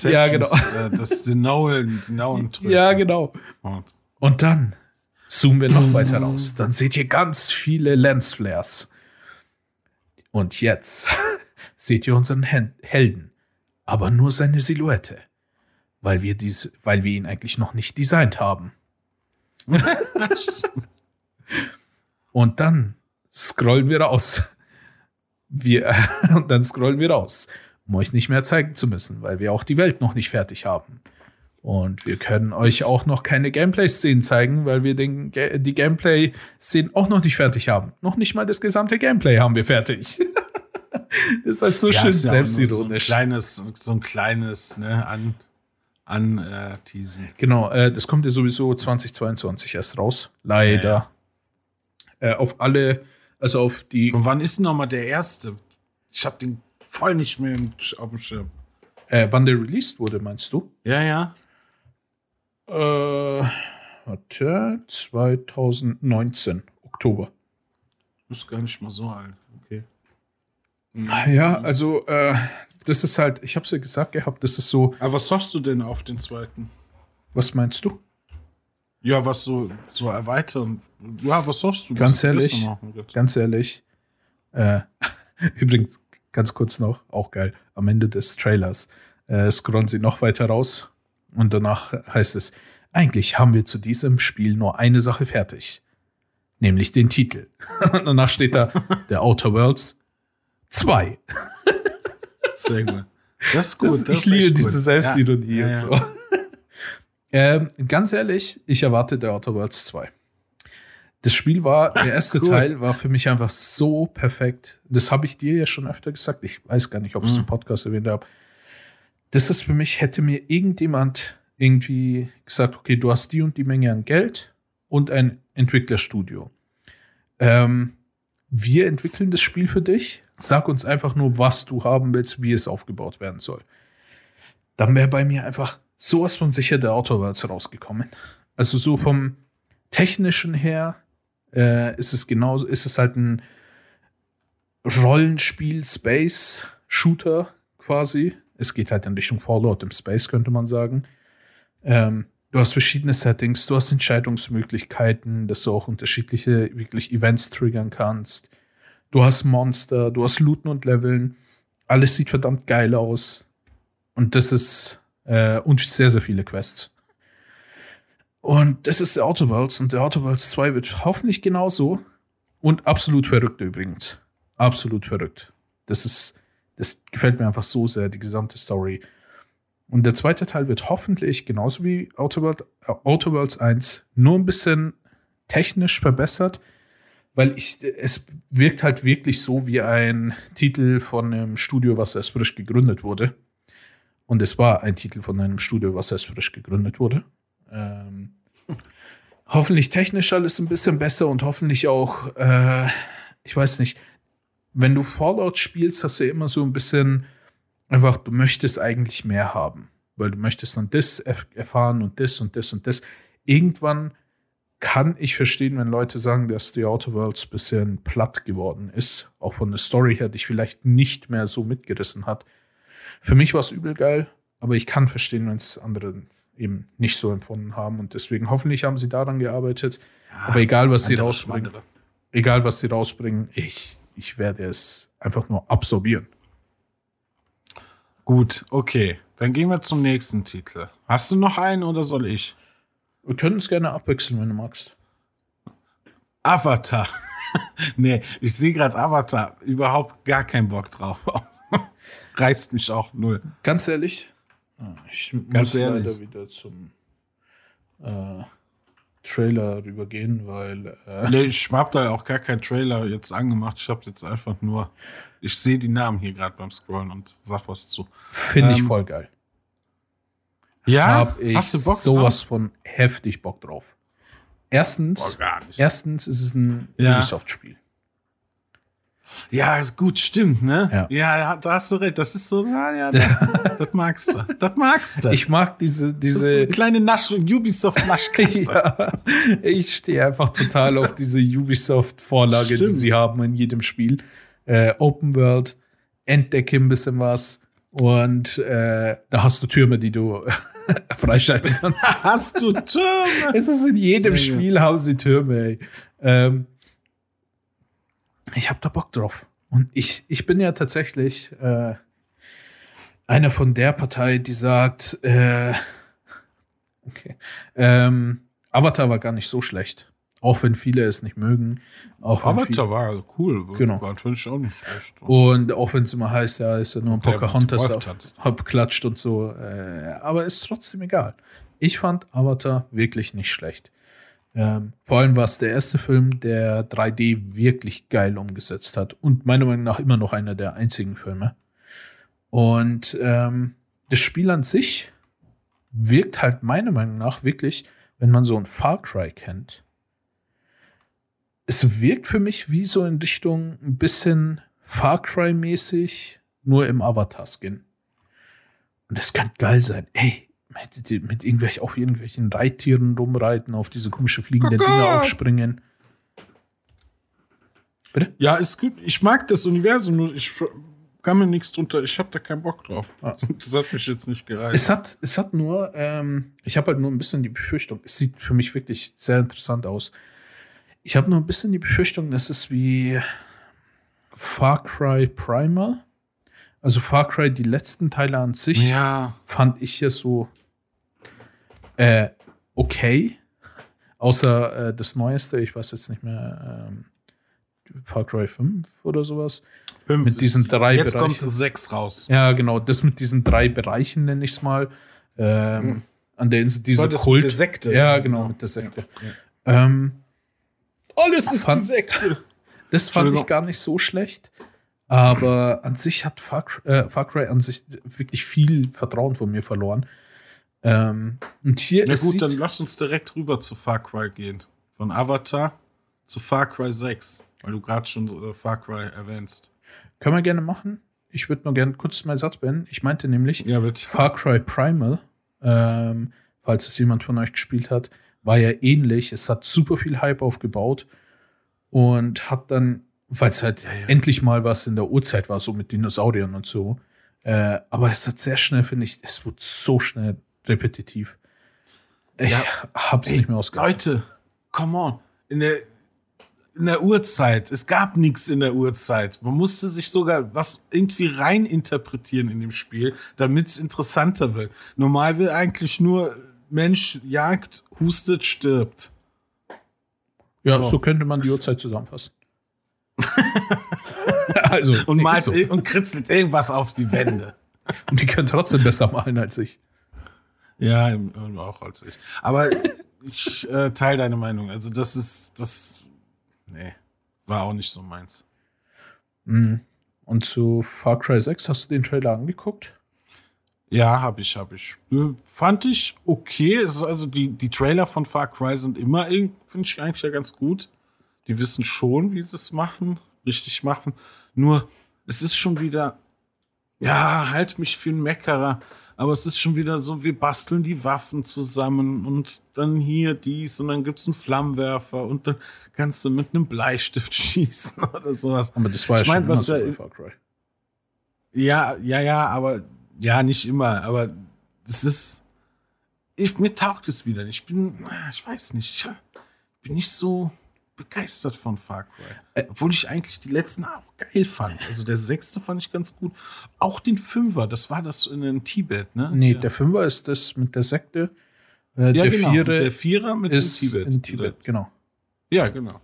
S2: Ja, genau. Äh, das genaue, genauen
S1: Ja, genau. Und dann zoomen wir noch weiter raus. Dann seht ihr ganz viele Lensflares. Und jetzt seht ihr unseren Helden, aber nur seine Silhouette, weil wir dies, weil wir ihn eigentlich noch nicht designt haben. Und dann scrollen wir raus wir, und dann scrollen wir raus, um euch nicht mehr zeigen zu müssen, weil wir auch die Welt noch nicht fertig haben. Und wir können euch auch noch keine Gameplay-Szenen zeigen, weil wir den, die Gameplay-Szenen auch noch nicht fertig haben. Noch nicht mal das gesamte Gameplay haben wir fertig. das ist halt so ja, schön selbstironisch.
S2: So ein kleines, so ein kleines, ne, an, an äh, teasen.
S1: Genau, äh, das kommt ja sowieso 2022 erst raus. Leider. Ja, ja. Äh, auf alle also auf die.
S2: Und wann ist denn nochmal der erste? Ich habe den voll nicht mehr auf dem Schirm.
S1: Äh, wann der released wurde, meinst du?
S2: Ja, ja.
S1: Äh, warte, 2019, Oktober.
S2: Ist gar nicht mal so alt, okay.
S1: Mhm. Ja, also, äh, das ist halt, ich hab's ja gesagt gehabt, das ist so.
S2: Aber was hoffst du denn auf den zweiten?
S1: Was meinst du?
S2: Ja, was so, so erweitern. Ja, was hoffst du?
S1: Ganz ehrlich, ganz ehrlich. Äh, übrigens, ganz kurz noch, auch geil, am Ende des Trailers äh, scrollen sie noch weiter raus und danach heißt es, eigentlich haben wir zu diesem Spiel nur eine Sache fertig, nämlich den Titel. und danach steht da The Outer Worlds 2.
S2: Sehr gut. Das ist gut.
S1: Das, ich liebe diese Selbstironie ja, ja, und so. Ähm, ganz ehrlich, ich erwarte The Outer Worlds 2. Das Spiel war, der erste cool. Teil war für mich einfach so perfekt. Das habe ich dir ja schon öfter gesagt. Ich weiß gar nicht, ob ich es im mhm. Podcast erwähnt habe. Das ist für mich, hätte mir irgendjemand irgendwie gesagt, okay, du hast die und die Menge an Geld und ein Entwicklerstudio. Ähm, wir entwickeln das Spiel für dich. Sag uns einfach nur, was du haben willst, wie es aufgebaut werden soll. Dann wäre bei mir einfach sowas von sicher der Worlds rausgekommen. Also so vom technischen her äh, ist es genauso, ist es halt ein Rollenspiel, Space, Shooter quasi. Es geht halt in Richtung Fallout im Space, könnte man sagen. Ähm, du hast verschiedene Settings, du hast Entscheidungsmöglichkeiten, dass du auch unterschiedliche wirklich Events triggern kannst. Du hast Monster, du hast Looten und Leveln. Alles sieht verdammt geil aus. Und das ist äh, und sehr, sehr viele Quests. Und das ist der Outer Worlds und der Outer Worlds 2 wird hoffentlich genauso. Und absolut verrückt übrigens. Absolut verrückt. Das ist, das gefällt mir einfach so sehr, die gesamte Story. Und der zweite Teil wird hoffentlich genauso wie Outer, World, äh, Outer Worlds 1 nur ein bisschen technisch verbessert, weil ich, es wirkt halt wirklich so wie ein Titel von einem Studio, was erst frisch gegründet wurde. Und es war ein Titel von einem Studio, was erst frisch gegründet wurde. Ähm, hoffentlich technisch alles ein bisschen besser und hoffentlich auch, äh, ich weiß nicht, wenn du Fallout spielst, hast du immer so ein bisschen einfach, du möchtest eigentlich mehr haben, weil du möchtest dann das erfahren und das und das und das. Irgendwann kann ich verstehen, wenn Leute sagen, dass die Outer Worlds ein bisschen platt geworden ist, auch von der Story her, dich vielleicht nicht mehr so mitgerissen hat. Für mich war es übel geil, aber ich kann verstehen, wenn es andere eben nicht so empfunden haben und deswegen hoffentlich haben sie daran gearbeitet. Ja, aber egal, was sie rausbringen, egal was sie rausbringen, ich ich werde es einfach nur absorbieren.
S2: Gut, okay. Dann gehen wir zum nächsten Titel. Hast du noch einen oder soll ich?
S1: Wir können es gerne abwechseln, wenn du magst.
S2: Avatar. nee, ich sehe gerade Avatar. Überhaupt gar keinen Bock drauf. Reizt mich auch null.
S1: Ganz ehrlich, ich
S2: Ganz muss ehrlich.
S1: leider wieder zum äh, Trailer rübergehen, weil.
S2: Äh nee, ich hab da auch gar keinen Trailer jetzt angemacht. Ich habe jetzt einfach nur. Ich sehe die Namen hier gerade beim Scrollen und sag was zu.
S1: Finde ähm, ich voll geil.
S2: Ja,
S1: hab ich hast du Bock sowas drauf? von heftig Bock drauf. Erstens,
S2: Boah,
S1: erstens ist es ein ja. Ubisoft-Spiel.
S2: Ja, gut, stimmt, ne?
S1: Ja,
S2: ja da hast du recht. Das ist so, na, ja, das, das magst du. Das magst du.
S1: Ich mag diese, diese.
S2: kleine Nasch Ubisoft-Naschkatze.
S1: ja, ich stehe einfach total auf diese Ubisoft-Vorlage, die sie haben in jedem Spiel. Äh, Open World, entdecke ein bisschen was und äh, da hast du Türme, die du freischalten kannst.
S2: hast du Türme?
S1: Es ist in jedem Sehr Spiel haben sie Türme, ey. Ähm, ich habe da Bock drauf. Und ich, ich bin ja tatsächlich äh, einer von der Partei, die sagt, äh, okay, ähm, Avatar war gar nicht so schlecht. Auch wenn viele es nicht mögen. Auch
S2: Avatar war cool.
S1: Genau.
S2: War finde ich auch nicht schlecht.
S1: Und auch wenn es immer heißt, ja, ist ja nur ein Pocahontas abklatscht und so. Äh, aber ist trotzdem egal. Ich fand Avatar wirklich nicht schlecht. Ähm, vor allem war es der erste Film, der 3D wirklich geil umgesetzt hat und meiner Meinung nach immer noch einer der einzigen Filme. Und ähm, das Spiel an sich wirkt halt meiner Meinung nach wirklich, wenn man so ein Far Cry kennt. Es wirkt für mich wie so in Richtung ein bisschen Far Cry mäßig, nur im Avatar-Skin. Und das könnte geil sein. Ey, mit, mit irgendwelchen, auf irgendwelchen Reittieren rumreiten, auf diese komische fliegenden Dinger aufspringen.
S2: Bitte? Ja, ist gut. Ich mag das Universum, nur ich kann mir nichts drunter, ich habe da keinen Bock drauf. Ah. Das hat mich jetzt nicht gereizt.
S1: Es hat, es hat nur, ähm, ich habe halt nur ein bisschen die Befürchtung, es sieht für mich wirklich sehr interessant aus. Ich habe nur ein bisschen die Befürchtung, dass es wie Far Cry Primer. Also Far Cry, die letzten Teile an sich,
S2: ja.
S1: fand ich ja so äh, okay. Außer äh, das Neueste, ich weiß jetzt nicht mehr, ähm, Far Cry 5 oder sowas.
S2: 5
S1: mit diesen drei
S2: jetzt Bereichen. Jetzt kommt 6 raus.
S1: Ja, genau. Das mit diesen drei Bereichen nenne ich es mal. Ähm, mhm. An der Insel, diese
S2: das Kult. Mit der Sekte.
S1: Ja, genau, mit der Sekte. Ja, ja. Ähm,
S2: Alles ist fand, die Sekte.
S1: Das fand ich gar nicht so schlecht. Aber an sich hat Far, äh, Far Cry an sich wirklich viel Vertrauen von mir verloren. Ähm, und hier
S2: Na gut, dann lass uns direkt rüber zu Far Cry gehen. Von Avatar zu Far Cry 6, weil du gerade schon äh, Far Cry erwähnst.
S1: Können wir gerne machen. Ich würde nur gerne kurz meinen Satz beenden. Ich meinte nämlich,
S2: ja.
S1: Far Cry Primal, ähm, falls es jemand von euch gespielt hat, war ja ähnlich. Es hat super viel Hype aufgebaut und hat dann, weil es halt ja, ja. endlich mal was in der Uhrzeit war, so mit Dinosauriern und so. Äh, aber es hat sehr schnell, finde ich, es wurde so schnell repetitiv. Ich ja, hab's ey, nicht mehr ausgehalten.
S2: Leute, come on. In der, in der Uhrzeit, es gab nichts in der Uhrzeit. Man musste sich sogar was irgendwie rein interpretieren in dem Spiel, damit es interessanter wird. Normal will eigentlich nur Mensch jagt, hustet, stirbt.
S1: Ja, so, so könnte man die Uhrzeit zusammenfassen.
S2: also, und malt so. und kritzelt irgendwas auf die Wände.
S1: und die können trotzdem besser malen als ich.
S2: Ja, auch als ich. Aber ich äh, teile deine Meinung. Also das ist, das, nee. war auch nicht so meins.
S1: Mhm. Und zu Far Cry 6 hast du den Trailer angeguckt?
S2: Ja, habe ich, habe ich. Äh, Fand ich okay. Es ist also die, die Trailer von Far Cry sind immer, irgendwie, finde ich eigentlich ja ganz gut. Die wissen schon, wie sie es machen, richtig machen. Nur, es ist schon wieder, ja, halt mich für einen Meckerer. Aber es ist schon wieder so, wir basteln die Waffen zusammen und dann hier dies und dann gibt's einen Flammenwerfer und dann kannst du mit einem Bleistift schießen oder sowas.
S1: Aber das war ja
S2: Ich mein,
S1: schon
S2: was
S1: so Far Cry.
S2: Ja, ja, ja, aber ja, nicht immer, aber das ist. Ich, mir taugt es wieder. Ich bin, ich weiß nicht, ich bin nicht so begeistert von Far Cry.
S1: Äh.
S2: Obwohl ich eigentlich die letzten auch geil fand. Also der sechste fand ich ganz gut. Auch den Fünfer, das war das in, in Tibet, ne?
S1: Nee,
S2: ja.
S1: der Fünfer ist das mit der Sekte. Äh,
S2: ja,
S1: der
S2: genau.
S1: Viere
S2: der Vierer mit
S1: ist
S2: dem Tibet.
S1: in Tibet, genau.
S2: Ja, genau.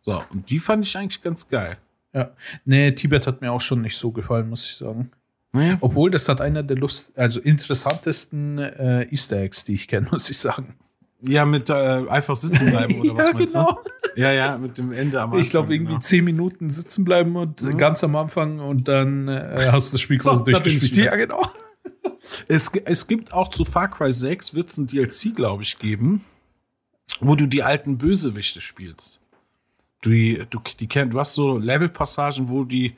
S2: So, und die fand ich eigentlich ganz geil.
S1: Ja. Nee, Tibet hat mir auch schon nicht so gefallen, muss ich sagen.
S2: Naja.
S1: Obwohl das hat einer der Lust, also interessantesten äh, Easter Eggs, die ich kenne, muss ich sagen.
S2: Ja, mit äh, einfach sitzen bleiben oder was
S1: ja,
S2: meinst
S1: genau.
S2: du? Ja, ja, mit dem Ende am Anfang.
S1: Ich glaube, irgendwie
S2: genau.
S1: zehn Minuten sitzen bleiben und
S2: Mhm.
S1: ganz am Anfang und dann äh, hast du das Spiel
S2: So,
S1: quasi
S2: ich
S1: durchgespielt. Ja, genau.
S2: Es, es gibt auch zu Far Cry 6 wird es ein DLC, glaube ich, geben, wo du die alten Bösewichte spielst. Du, du, die kennt, du hast so Levelpassagen, wo die,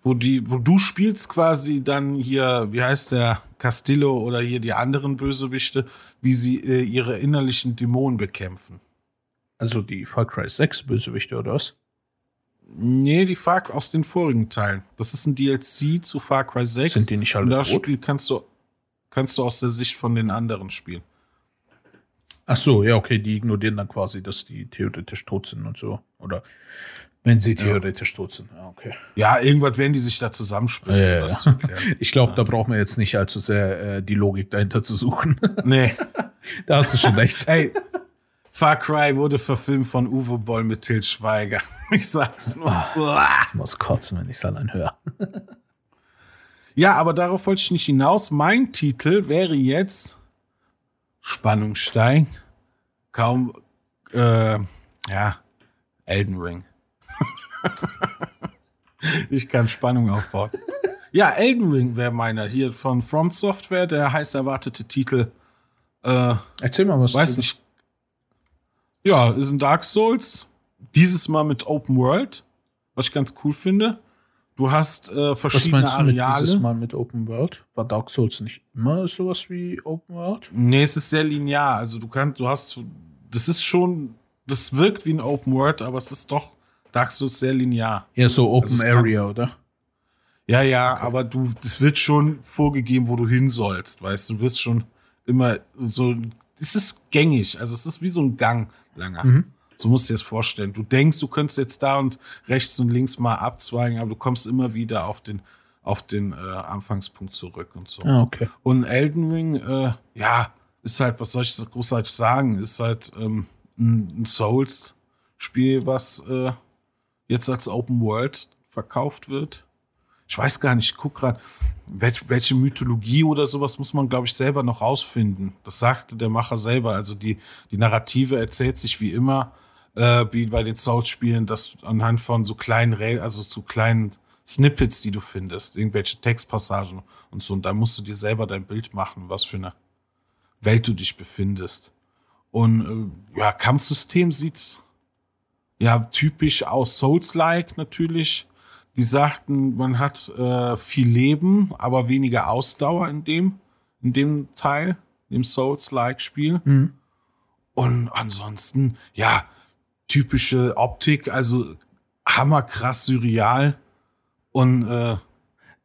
S2: wo die, wo du spielst quasi dann hier, wie heißt der, Castillo oder hier die anderen Bösewichte, wie sie äh, ihre innerlichen Dämonen bekämpfen.
S1: Also die Far Cry 6 Bösewichte oder was?
S2: Nee, die Far aus den vorigen Teilen. Das ist ein DLC zu Far Cry 6.
S1: Sind die nicht alle
S2: Und das? Spiel kannst du, kannst du aus der Sicht von den anderen spielen.
S1: Ach so, ja, okay, die ignorieren dann quasi, dass die theoretisch tot sind und so. Oder wenn sie theoretisch tot sind. Ja, okay.
S2: Ja, irgendwas werden die sich da zusammenspielen.
S1: Ja, ja, ja. Ich glaube, da brauchen wir jetzt nicht allzu sehr äh, die Logik dahinter zu suchen.
S2: nee.
S1: da hast du schon recht.
S2: Ey, Far Cry wurde verfilmt von Uwe Boll mit Til Schweiger. Ich sag's nur. Uah.
S1: Ich muss kotzen, wenn ich es allein höre.
S2: Ja, aber darauf wollte ich nicht hinaus. Mein Titel wäre jetzt Spannung steigt. Kaum, äh, ja, Elden Ring. ich kann Spannung aufbauen. Ja, Elden Ring wäre meiner. Hier von From Software, der heiß erwartete Titel. Äh,
S1: Erzähl mal was.
S2: weiß nicht. Ja, ist ein Dark Souls. Dieses Mal mit Open World, was ich ganz cool finde. Du hast äh,
S1: Was
S2: verschiedene
S1: meinst du mit dieses
S2: Areale.
S1: Mal mit Open World? War Dark Souls nicht immer sowas wie Open World?
S2: Nee, es ist sehr linear. Also du kannst, du hast, das ist schon, das wirkt wie ein Open World, aber es ist doch Dark Souls sehr linear.
S1: Ja, so Open
S2: Also es kann-
S1: Area, oder?
S2: Ja, ja, aber du, das wird schon vorgegeben, wo du hin sollst, weißt du, du wirst schon immer so, es ist gängig, also es ist wie so ein Gang langer.
S1: Mhm.
S2: So musst du dir das vorstellen. Du denkst, du könntest jetzt da und rechts und links mal abzweigen, aber du kommst immer wieder auf den, auf den äh, Anfangspunkt zurück und so.
S1: Ah, okay.
S2: Und Elden Ring, äh, ja, ist halt, was soll ich so großartig sagen, ist halt ähm, ein, ein Souls-Spiel, was äh, jetzt als Open World verkauft wird. Ich weiß gar nicht, ich guck gerade, welch, welche Mythologie oder sowas muss man, glaube ich, selber noch rausfinden. Das sagte der Macher selber. Also die, die Narrative erzählt sich wie immer, äh, wie bei den Souls-Spielen, dass anhand von so kleinen, also so kleinen Snippets, die du findest, irgendwelche Textpassagen und so. Und da musst du dir selber dein Bild machen, was für eine Welt du dich befindest. Und äh, ja, Kampfsystem sieht ja typisch aus Souls-like natürlich. Die sagten, man hat äh, viel Leben, aber weniger Ausdauer in dem, in dem Teil, dem Souls-like-Spiel.
S1: Mhm.
S2: Und ansonsten, ja, typische Optik, also hammerkrass surreal. Und äh,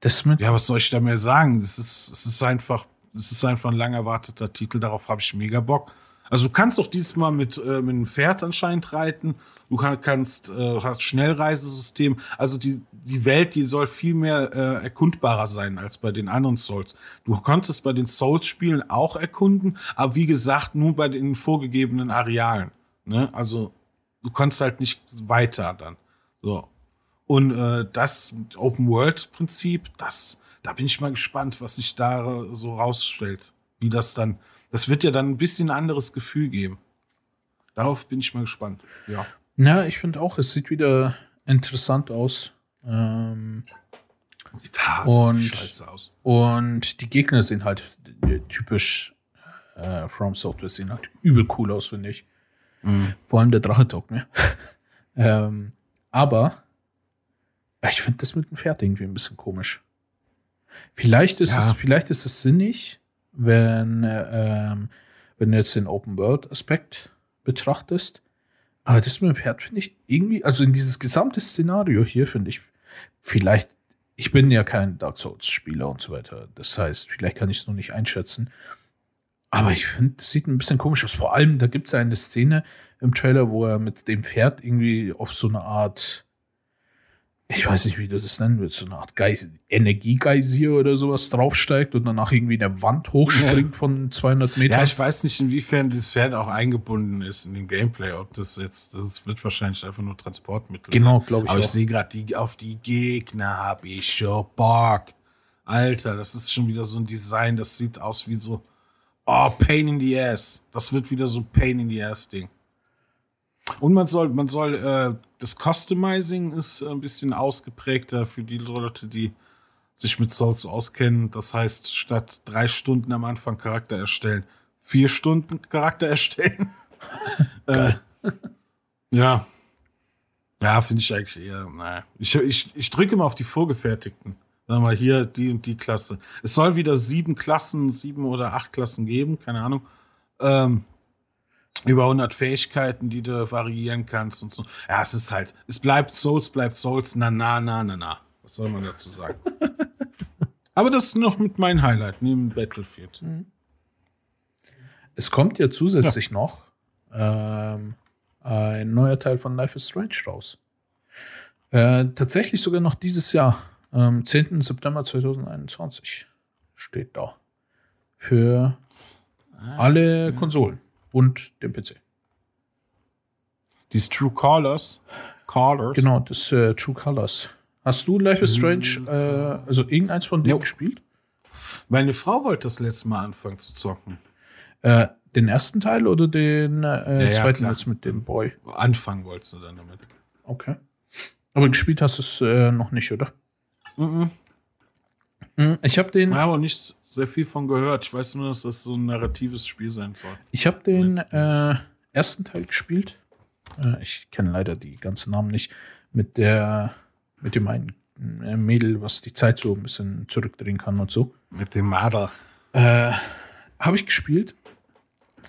S1: Das mit,
S2: ja, was soll ich da mehr sagen? Es ist, es ist einfach, es ist einfach ein lang erwarteter Titel, darauf habe ich mega Bock. Also du kannst doch dieses Mal mit, äh, mit einem Pferd anscheinend reiten. Du kann, kannst, äh, hast Schnellreisesystem. Also die, die Welt, die soll viel mehr äh, erkundbarer sein als bei den anderen Souls. Du konntest bei den Souls-Spielen auch erkunden, aber wie gesagt, nur bei den vorgegebenen Arealen. Ne? Also du konntest halt nicht weiter dann. So. Und äh, das Open World Prinzip, das, da bin ich mal gespannt, was sich da so rausstellt. Wie das dann, das wird ja dann ein bisschen ein anderes Gefühl geben. Darauf bin ich mal gespannt. Ja.
S1: ja, ich finde auch, es sieht wieder interessant aus. Ähm,
S2: Sieht hart
S1: Und-
S2: scheiße aus.
S1: und die Gegner sehen halt typisch äh, From Software, sehen halt übel cool aus, finde ich. Vor allem der Drache taugt mir. ähm, aber ich finde das mit dem Pferd irgendwie ein bisschen komisch. Vielleicht ist
S2: Ja.
S1: es, vielleicht ist es sinnig, wenn, äh, ähm, wenn du jetzt den Open World Aspekt betrachtest. Aber das mit dem Pferd finde ich irgendwie, also in dieses gesamte Szenario hier finde ich, vielleicht, ich bin ja kein Dark Souls Spieler und so weiter. Das heißt, vielleicht kann ich es noch nicht einschätzen. Aber ich finde, es sieht ein bisschen komisch aus. Vor allem, da gibt es eine Szene im Trailer, wo er mit dem Pferd irgendwie auf so eine Art, ich weiß nicht, wie du das nennen willst, so eine Art Geis Energiegeisier oder sowas draufsteigt und danach irgendwie in der Wand hochspringt von 200 Metern.
S2: Ja, ich weiß nicht, inwiefern das Pferd auch eingebunden ist in dem Gameplay. Ob das jetzt, das wird wahrscheinlich einfach nur Transportmittel.
S1: Genau,
S2: sein.
S1: glaub ich
S2: Aber ich sehe gerade, die, auf die Gegner habe ich schon Bock. Alter, das ist schon wieder so ein Design, das sieht aus wie so, oh, Pain in the Ass. Das wird wieder so ein Pain in the Ass Ding. Und man soll, man soll, äh, das Customizing ist ein bisschen ausgeprägter für die Leute, die sich mit Souls auskennen. Das heißt, statt drei Stunden am Anfang Charakter erstellen, vier Stunden Charakter erstellen. äh, ja. Ja, finde ich eigentlich eher, naja. Ich, ich, ich drücke immer auf die vorgefertigten. Sag mal, hier die und die Klasse. Es soll wieder sieben Klassen, sieben oder acht Klassen geben, keine Ahnung. Ähm, über 100 Fähigkeiten, die du variieren kannst und so. Ja, es ist halt, es bleibt Souls, bleibt Souls, na, na, na, na, na. Was soll man dazu sagen? Aber das ist noch mit mein Highlight, neben Battlefield.
S1: Es kommt ja zusätzlich noch ähm, ein neuer Teil von Life is Strange raus. Äh, tatsächlich sogar noch dieses Jahr, am 10. September 2021 steht da. Für alle Konsolen und den PC.
S2: These True Callers. Callers.
S1: Genau, das äh, True Colors. Hast du Life is Strange, äh, also irgendeins von denen
S2: Jo.
S1: gespielt?
S2: Meine Frau wollte das letzte Mal anfangen zu zocken.
S1: Äh, den ersten Teil oder den äh,
S2: ja,
S1: zweiten jetzt mit dem Boy?
S2: Anfangen wollte sie dann damit.
S1: Okay. Aber gespielt hast du es äh, noch nicht, oder?
S2: Mhm.
S1: Mm, Ich habe den,
S2: habe auch nicht sehr viel von gehört. Ich weiß nur, dass das so ein narratives Spiel sein soll.
S1: ich habe den äh, ersten Teil gespielt. Äh, ich kenne leider die ganzen Namen nicht. Mit der, mit dem einen äh, Mädel, was die Zeit so ein bisschen zurückdrehen kann und so.
S2: Mit dem Marder.
S1: Habe ich gespielt.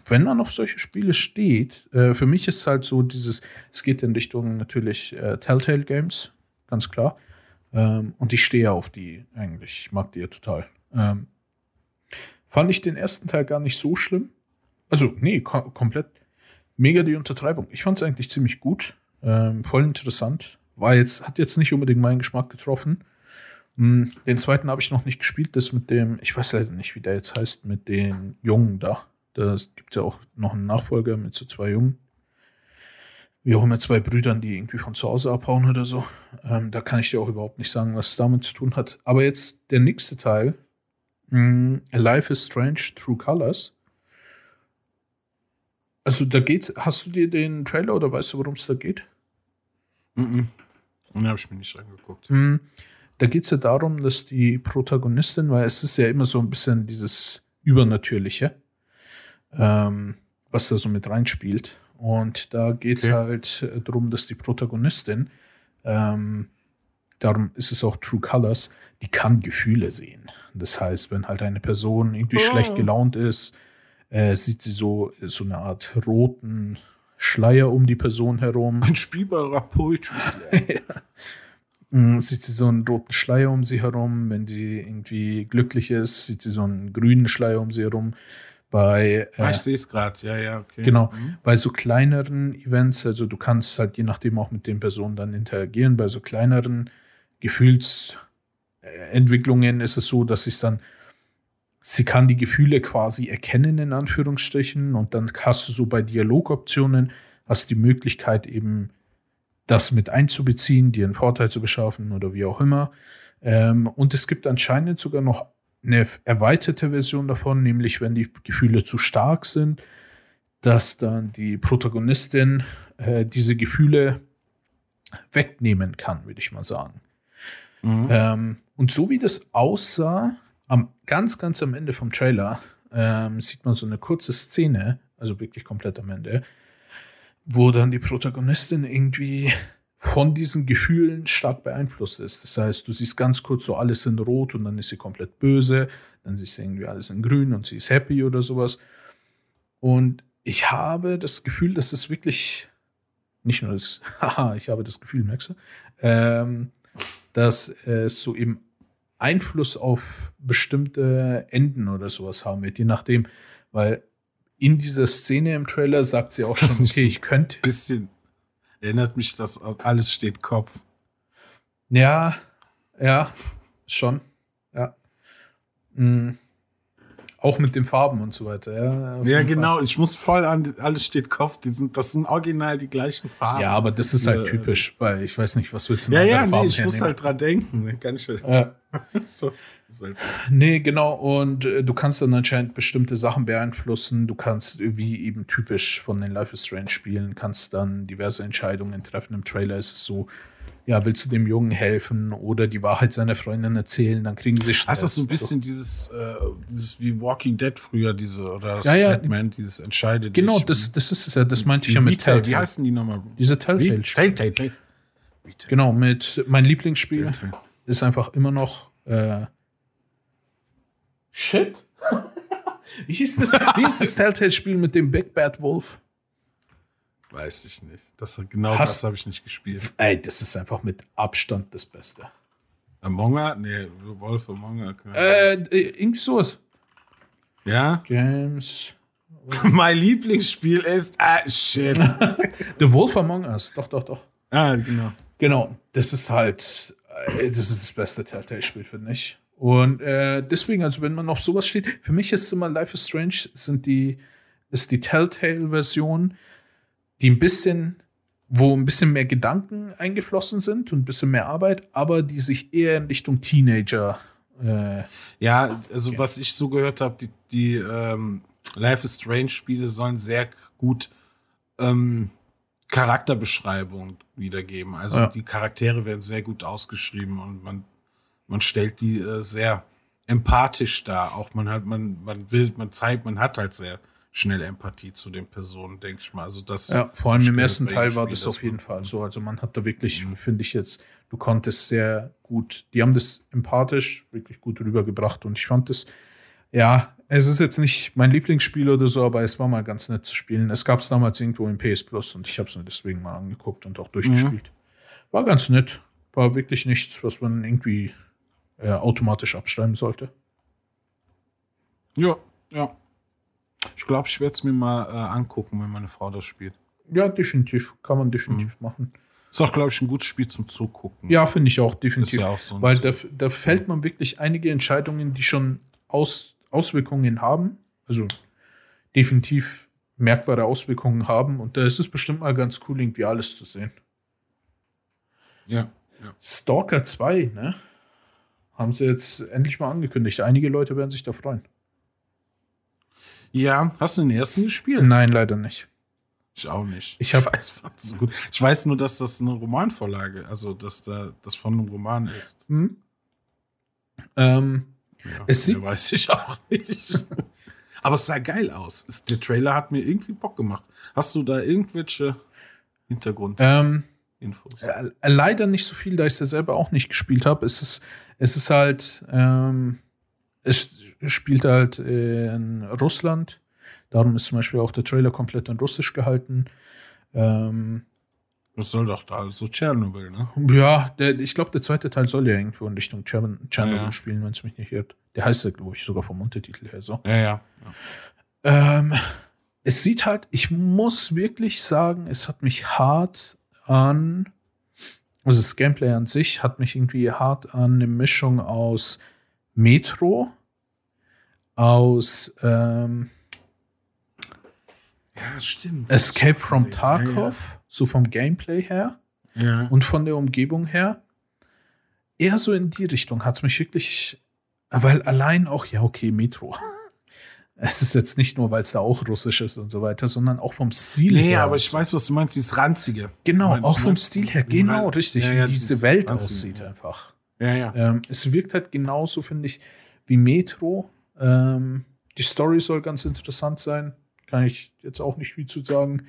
S1: Wenn man auf solche Spiele steht, äh, für mich ist halt so dieses, es geht in Richtung natürlich äh, Telltale Games, ganz klar. Ähm, und ich stehe auf die eigentlich. Ich mag die ja total. Ähm, fand ich den ersten Teil gar nicht so schlimm. Also, nee, ko komplett mega die Untertreibung. Ich fand es eigentlich ziemlich gut. Ähm, voll interessant. War jetzt, hat jetzt nicht unbedingt meinen Geschmack getroffen. Hm, Den zweiten habe ich noch nicht gespielt, das mit dem, ich weiß leider nicht, wie der jetzt heißt, mit den Jungen da. Das gibt ja auch noch einen Nachfolger mit so zwei Jungen. Wie auch immer zwei Brüdern, die irgendwie von zu Hause abhauen oder so. Ähm, da kann ich dir auch überhaupt nicht sagen, was es damit zu tun hat. Aber jetzt der nächste Teil, Life is Strange True Colors. Also da geht's, hast du dir den Trailer oder weißt du, worum es da geht?
S2: Mhm. Den habe ich mir nicht angeguckt.
S1: Hm, Da geht es ja darum, dass die Protagonistin, weil es ist ja immer so ein bisschen dieses Übernatürliche, ähm, was da so mit reinspielt. Und da geht es
S2: Okay.
S1: halt äh, darum, dass die Protagonistin, ähm, darum ist es auch True Colors, die kann Gefühle sehen. Das heißt, wenn halt eine Person irgendwie schlecht gelaunt ist, äh, sieht sie so, so eine Art roten Schleier um die Person herum.
S2: Ein spielbarer Poetry Slam.
S1: Mm, Sieht sie so einen roten Schleier um sie herum. Wenn sie irgendwie glücklich ist, sieht sie so einen grünen Schleier um sie herum. Bei,
S2: Ah,
S1: äh,
S2: ich sehe es gerade. Ja, ja, okay.
S1: genau,
S2: Mhm.
S1: bei so kleineren Events, also du kannst halt je nachdem auch mit den Personen dann interagieren. Bei so kleineren Gefühlsentwicklungen ist es so, dass es dann, sie kann die Gefühle quasi erkennen, in Anführungsstrichen, und dann hast du so bei Dialogoptionen, hast die Möglichkeit eben das mit einzubeziehen, dir einen Vorteil zu beschaffen oder wie auch immer. Ähm, und es gibt anscheinend sogar noch eine erweiterte Version davon, nämlich wenn die Gefühle zu stark sind, dass dann die Protagonistin äh, diese Gefühle wegnehmen kann, würde ich mal sagen. Mhm. Ähm, und so wie das aussah, am ganz, ganz am Ende vom Trailer, ähm, sieht man so eine kurze Szene, also wirklich komplett am Ende, wo dann die Protagonistin irgendwie von diesen Gefühlen stark beeinflusst ist. Das heißt, du siehst ganz kurz so alles in Rot und dann ist sie komplett böse, dann siehst du irgendwie alles in Grün und sie ist happy oder sowas. Und ich habe das Gefühl, dass es wirklich nicht nur das, haha, ich habe das Gefühl, merkst du, ähm, dass es so eben Einfluss auf bestimmte Enden oder sowas haben wird, je nachdem, weil in dieser Szene im Trailer sagt sie auch schon, okay, ich könnte.
S2: Bisschen erinnert mich das alles steht Kopf.
S1: Ja, ja, schon. Ja. Mhm. Auch mit den Farben und so weiter. Ja,
S2: ja genau. Fall. Ich muss voll an alles steht Kopf. Die sind, das sind original die gleichen Farben.
S1: Ja, aber das ist halt typisch, weil ich weiß nicht, was willst du
S2: Ja, ja, nee, ich muss halt dran denken. Kann ich ja.
S1: so. Halt nee, genau. Und äh, du kannst dann anscheinend bestimmte Sachen beeinflussen. Du kannst, wie eben typisch von den Life is Strange Spielen, kannst dann diverse Entscheidungen treffen. Im Trailer ist es so, ja, willst du dem Jungen helfen oder die Wahrheit seiner Freundin erzählen, dann kriegen sie
S2: Stress. Hast du so ein bisschen dieses, äh, dieses wie Walking Dead früher, diese, oder das ja, ja. Batman, dieses entscheidet.
S1: Genau, das, das ist ja, das meinte ich ja mit
S2: Telltale. Wie heißen die nochmal?
S1: Diese Telltale-Spiele. Telltale. Genau, mit mein Lieblingsspiel Telltale. ist einfach immer noch äh, Shit. wie hieß das, wie hieß das Telltale-Spiel mit dem Big Bad Wolf?
S2: Weiß ich nicht. Das, genau Hast, das habe ich nicht gespielt.
S1: Ey, das ist einfach mit Abstand das Beste.
S2: Among Us? Nee, Wolf Among Us.
S1: Äh, irgendwie sowas.
S2: Ja?
S1: Games.
S2: mein Lieblingsspiel ist. Ah, shit.
S1: The Wolf Among Us. Doch, doch, doch.
S2: Ah, genau.
S1: Genau. Das ist halt. Äh, das ist das beste Telltale-Spiel, finde ich. Und äh, deswegen, also wenn man noch sowas steht, für mich ist immer Life is Strange, sind die, ist die Telltale-Version die ein bisschen, wo ein bisschen mehr Gedanken eingeflossen sind und ein bisschen mehr Arbeit, aber die sich eher in Richtung Teenager. Äh,
S2: ja, also ja. was ich so gehört habe, die, die ähm, Life is Strange Spiele sollen sehr gut ähm, Charakterbeschreibung wiedergeben. Also ja. die Charaktere werden sehr gut ausgeschrieben und man, man stellt die äh, sehr empathisch dar. Auch man hat, man, man will, man zeigt, man hat halt sehr schnell Empathie zu den Personen, denke ich mal. Also das
S1: ja, vor allem im ersten Teil war das auf jeden Fall so. Also man hat da wirklich, mhm. finde ich jetzt, du konntest sehr gut, die haben das empathisch wirklich gut rübergebracht und ich fand das, ja, es ist jetzt nicht mein Lieblingsspiel oder so, aber es war mal ganz nett zu spielen. Es gab es damals irgendwo im PS Plus und ich habe es mir deswegen mal angeguckt und auch durchgespielt. Mhm. War ganz nett. War wirklich nichts, was man irgendwie äh, automatisch abschreiben sollte.
S2: Ja, ja. Ich glaube, ich werde es mir mal äh, angucken, wenn meine Frau das spielt.
S1: Ja, definitiv. Kann man definitiv mhm. machen.
S2: Ist auch, glaube ich, ein gutes Spiel zum Zugucken.
S1: Ja, finde ich auch, definitiv. Ja auch so Weil da, da fällt man wirklich einige Entscheidungen, die schon Aus, Auswirkungen haben. Also definitiv merkbare Auswirkungen haben. Und da ist es bestimmt mal ganz cool, irgendwie alles zu sehen.
S2: Ja. ja.
S1: Stalker 2, ne? Haben sie jetzt endlich mal angekündigt. Einige Leute werden sich da freuen.
S2: Ja, hast du den ersten gespielt?
S1: Nein, leider nicht.
S2: Ich auch nicht.
S1: Ich, hab, ich, weiß,
S2: so gut. ich weiß nur, dass das eine Romanvorlage, also dass da das von einem Roman ist.
S1: Hm? Ähm,
S2: ja, es sieht, weiß ich auch nicht. Aber es sah geil aus. Der Trailer hat mir irgendwie Bock gemacht. Hast du da irgendwelche Hintergrundinfos?
S1: Ähm, äh, leider nicht so viel, da ich es ja selber auch nicht gespielt habe. Es ist, es ist halt, ähm, es spielt halt in Russland. Darum ist zum Beispiel auch der Trailer komplett in Russisch gehalten. Ähm,
S2: das soll doch da so Tschernobyl, ne?
S1: Ja, der, ich glaube, der zweite Teil soll ja irgendwo in Richtung Tschernobyl ja, ja. spielen, wenn es mich nicht irrt. Der heißt ja, glaube ich, sogar vom Untertitel her so.
S2: Ja, ja.
S1: ja. Ähm, es sieht halt, ich muss wirklich sagen, es hat mich hart an, also das Gameplay an sich hat mich irgendwie hart an eine Mischung aus Metro aus ähm,
S2: ja, stimmt.
S1: Escape from Tarkov, ja, ja. so vom Gameplay her
S2: ja.
S1: und von der Umgebung her. Eher so in die Richtung hat es mich wirklich, weil allein auch, ja, okay, Metro. Es ist jetzt nicht nur, weil es da auch russisch ist und so weiter, sondern auch vom Stil
S2: Nee,
S1: her.
S2: aber ich weiß, was du meinst, dieses Ranzige.
S1: Genau,
S2: Ich mein-
S1: auch vom Stil her, genau
S2: Ran-
S1: richtig,
S2: Ja, ja,
S1: wie diese Welt
S2: Ranzige,
S1: aussieht
S2: ja.
S1: einfach.
S2: Ja, ja.
S1: Ähm, es wirkt halt genauso, finde ich, wie Metro. Ähm, die Story soll ganz interessant sein. Kann ich jetzt auch nicht viel zu sagen.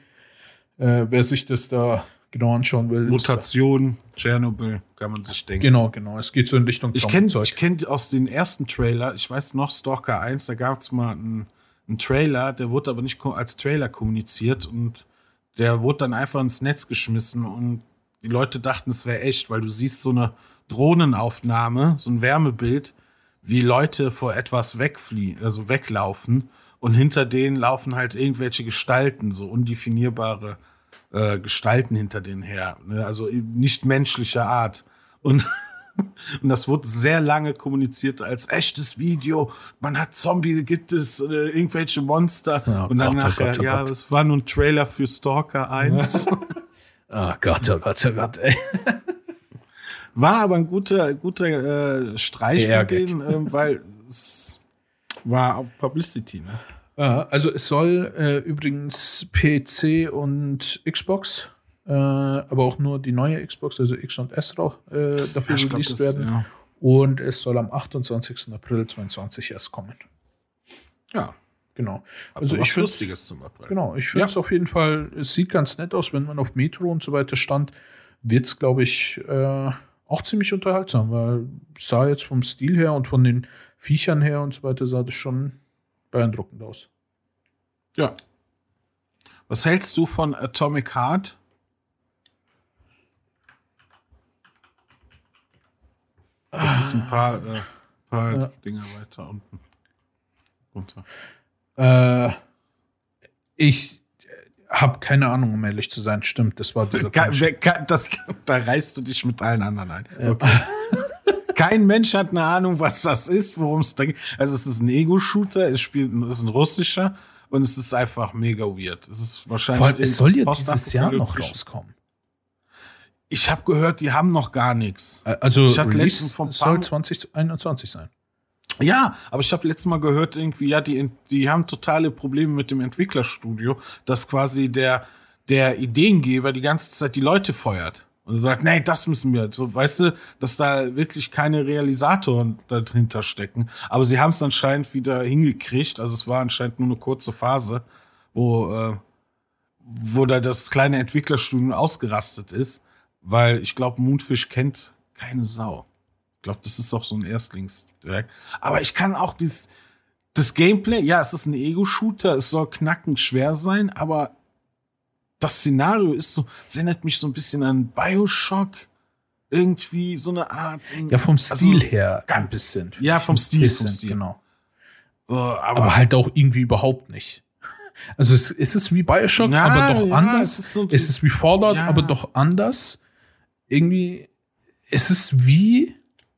S1: Äh, wer sich das da genau anschauen will.
S2: Mutation, Tschernobyl, kann man sich denken.
S1: Genau, genau. Es geht so in Richtung
S2: Ich kenne kenn aus den ersten Trailer, ich weiß noch, Stalker 1, da gab es mal einen, einen Trailer, der wurde aber nicht als Trailer kommuniziert und der wurde dann einfach ins Netz geschmissen und die Leute dachten, es wäre echt, weil du siehst so eine Drohnenaufnahme, so ein Wärmebild, wie Leute vor etwas wegfliehen, also weglaufen und hinter denen laufen halt irgendwelche Gestalten, so undefinierbare äh, Gestalten hinter denen her, ne? also nicht menschlicher Art. Und und das wurde sehr lange kommuniziert als echtes Video. Man hat Zombie, gibt es äh, irgendwelche Monster.
S1: Oh
S2: und dann
S1: Gott, oh
S2: nachher,
S1: Gott, oh
S2: ja, es war nur ein Trailer für Stalker 1.
S1: Ah Gott, oh Gott, oh Gott, ey.
S2: War aber ein guter, guter äh, Streich
S1: PR-Gag.
S2: denen, ähm, weil es war auf Publicity. Ne?
S1: Ja, also es soll äh, übrigens PC und Xbox, äh, aber auch nur die neue Xbox, also X und S äh, dafür
S2: glaub,
S1: released
S2: das-
S1: werden.
S2: ja.
S1: Und es soll am 28. April 2020 erst kommen.
S2: Ja,
S1: Genau.
S2: also
S1: Also ich finde
S2: Lustiges zum April.
S1: Genau, ich finde es auf jeden Fall, es sieht ganz nett aus, wenn man auf Metro und so weiter stand, wird es, glaube ich, äh, auch ziemlich unterhaltsam, weil sah jetzt vom Stil her und von den Viechern her und so weiter, sah das schon beeindruckend aus.
S2: Ja. Was hältst du von Atomic Heart? Das ist ein paar, äh, paar
S1: Ja.
S2: Dinger weiter unten. Runter.
S1: Äh, ich habe keine Ahnung, um ehrlich zu sein. Stimmt, das war dieser komische-
S2: wer- ke- das, da reißt du dich mit allen anderen ein. Okay. Kein Mensch hat eine Ahnung, was das ist, worum es da geht. Also es ist ein Ego-Shooter, es spielt, es ist ein russischer und es ist einfach mega weird. Es ist wahrscheinlich.
S1: Allem, es soll ja dieses Jahr noch rauskommen.
S2: Ich habe gehört, die haben noch gar nichts.
S1: Also
S2: Ich hatte
S1: Release
S2: vom
S1: soll
S2: Pam-
S1: 2021 sein.
S2: Ja, aber ich habe letztes Mal gehört, irgendwie, ja, die, die haben totale Probleme mit dem Entwicklerstudio, dass quasi der, der Ideengeber die ganze Zeit die Leute feuert. Und sagt, nee, das müssen wir. So, weißt du, dass da wirklich keine Realisatoren dahinter stecken. Aber sie haben es anscheinend wieder hingekriegt. Also es war anscheinend nur eine kurze Phase, wo, äh, wo da das kleine Entwicklerstudio ausgerastet ist. Weil ich glaube, Moonfish kennt keine Sau. Ich glaube, das ist auch so ein Erstlingswerk. Aber ich kann auch dieses, das Gameplay, ja, es ist ein Ego-Shooter, es soll knackend schwer sein, aber das Szenario ist so, es erinnert mich so ein bisschen an Bioshock. Irgendwie so eine Art.
S1: Ja, vom Stil
S2: Also,
S1: her ein bisschen.
S2: Ja, vom Stil,
S1: Bisschen,
S2: vom Stil.
S1: genau.
S2: So, aber,
S1: aber halt auch irgendwie überhaupt nicht. Also es, es ist wie Bioshock,
S2: Ja,
S1: aber doch
S2: ja,
S1: anders.
S2: es ist so-
S1: es ist wie Fallout,
S2: Ja.
S1: aber doch anders. Irgendwie, es ist wie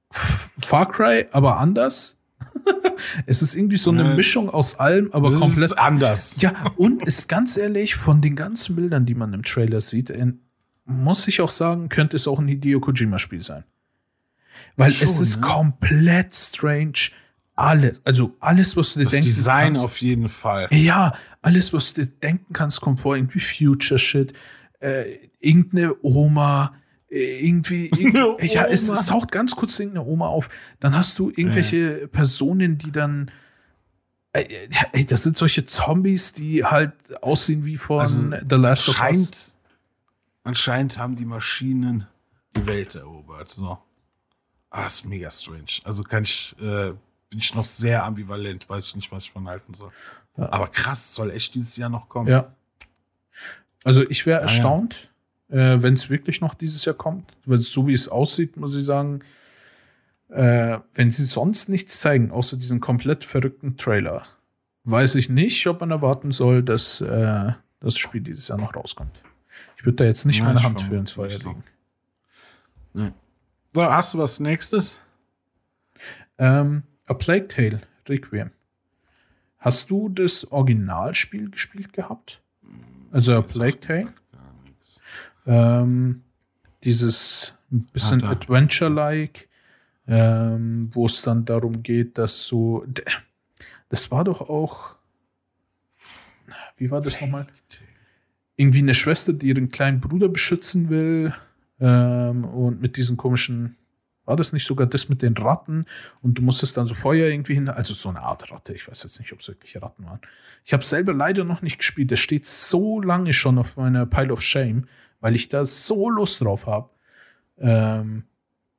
S1: Far Cry, aber anders. es ist irgendwie so eine Mischung aus allem, aber
S2: das
S1: komplett
S2: ist anders.
S1: Ja, und ist ganz ehrlich, von den ganzen Bildern, die man im Trailer sieht, äh, muss ich auch sagen, könnte es auch ein Hideo Kojima-Spiel sein. Weil
S2: Schon,
S1: es ist
S2: ne?
S1: komplett strange. Alles, also alles, was du dir
S2: Das
S1: denken
S2: Design
S1: kannst.
S2: auf jeden Fall.
S1: Ja, alles, was du dir denken kannst, kommt vor. Irgendwie Future-Shit, äh, irgendeine Oma, irgendwie, irgendwie
S2: Eine
S1: ja, es, es taucht ganz kurz irgendeine Oma auf. Dann hast du irgendwelche Personen, die dann äh, ja, ey, das sind solche Zombies, die halt aussehen wie von
S2: Also,
S1: The Last of Us.
S2: Anscheinend haben die Maschinen die Welt erobert. So. Ah, ist mega strange. Also kann ich, äh, bin ich noch sehr ambivalent, weiß ich nicht, was ich von halten soll. Aber krass, soll echt dieses Jahr noch kommen.
S1: Ja. Also ich wäre
S2: Ah, ja.
S1: Äh, wenn es wirklich noch dieses Jahr kommt. Weil so wie es aussieht, muss ich sagen, äh, wenn sie sonst nichts zeigen, außer diesen komplett verrückten Trailer, weiß ich nicht, ob man erwarten soll, dass äh, das Spiel dieses Jahr noch rauskommt. Ich würde da jetzt nicht
S2: Ja,
S1: meine Hand für ins Feuer legen.
S2: So, hast du was nächstes?
S1: Ähm, A Plague Tale Requiem. Hast du das Originalspiel gespielt gehabt? Also A Plague Tale? Ähm, dieses ein bisschen
S2: Ah.
S1: Adventure-like, ähm, wo es dann darum geht, dass so. Das war doch auch. wie war das nochmal? Irgendwie eine Schwester, die ihren kleinen Bruder beschützen will. Ähm, und mit diesen komischen, war das nicht sogar das mit den Ratten? Und du musstest dann so Feuer irgendwie hin, also so eine Art Ratte. Ich weiß jetzt nicht, ob es wirklich Ratten waren. Ich habe selber leider noch nicht gespielt. Das steht so lange schon auf meiner Pile of Shame, weil ich da so Lust drauf habe. Ähm,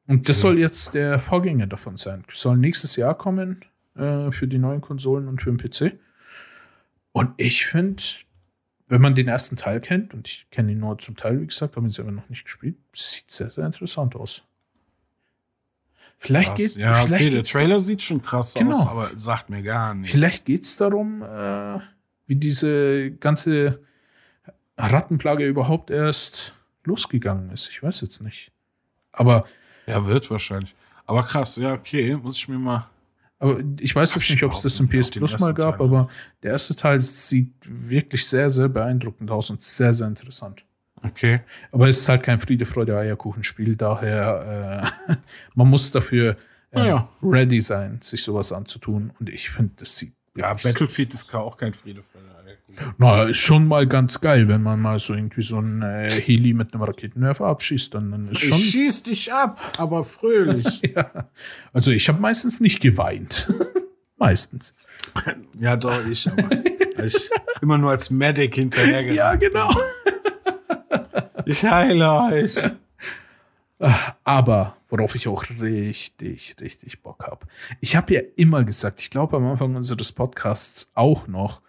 S1: und das soll jetzt der Vorgänger davon sein. Soll nächstes Jahr kommen äh, für die neuen Konsolen und für den PC. Und ich finde, wenn man den ersten Teil kennt, und ich kenne ihn nur zum Teil, wie gesagt, habe ihn selber noch nicht gespielt, sieht sehr, sehr interessant aus. Vielleicht
S2: Krass.
S1: geht
S2: ja,
S1: vielleicht
S2: okay, der Trailer sieht schon krass
S1: Genau.
S2: aus, aber sagt mir gar nichts.
S1: Vielleicht geht es darum, äh, wie diese ganze Rattenplage überhaupt erst losgegangen ist. Ich weiß jetzt nicht. Aber,
S2: Ja, wird wahrscheinlich. Aber krass, ja, okay, muss ich mir mal.
S1: aber ich weiß jetzt
S2: ich
S1: nicht, ob es das im PS Plus mal gab,
S2: Teil.
S1: aber der erste Teil sieht wirklich sehr, sehr beeindruckend aus und sehr, sehr interessant.
S2: Okay.
S1: Aber es ist halt kein Friede, Freude, Eierkuchenspiel, daher äh, man muss dafür äh,
S2: Naja.
S1: ready sein, sich sowas anzutun. Und ich finde, das sieht
S2: Ja, Battlefield ist auch kein Friede.
S1: Na, ist schon mal ganz geil, wenn man mal so irgendwie so ein äh, Heli mit einem Raketenwerfer abschießt, dann, dann ist schon.
S2: Ich schieß dich ab, aber fröhlich.
S1: ja. Also ich habe meistens nicht geweint. meistens.
S2: ja, doch, ich, aber ich immer nur als Medic hinterhergerannt.
S1: Ja, genau.
S2: Ich heile euch.
S1: Aber worauf ich auch richtig, richtig Bock habe. Ich habe ja immer gesagt, ich glaube am Anfang unseres Podcasts auch noch,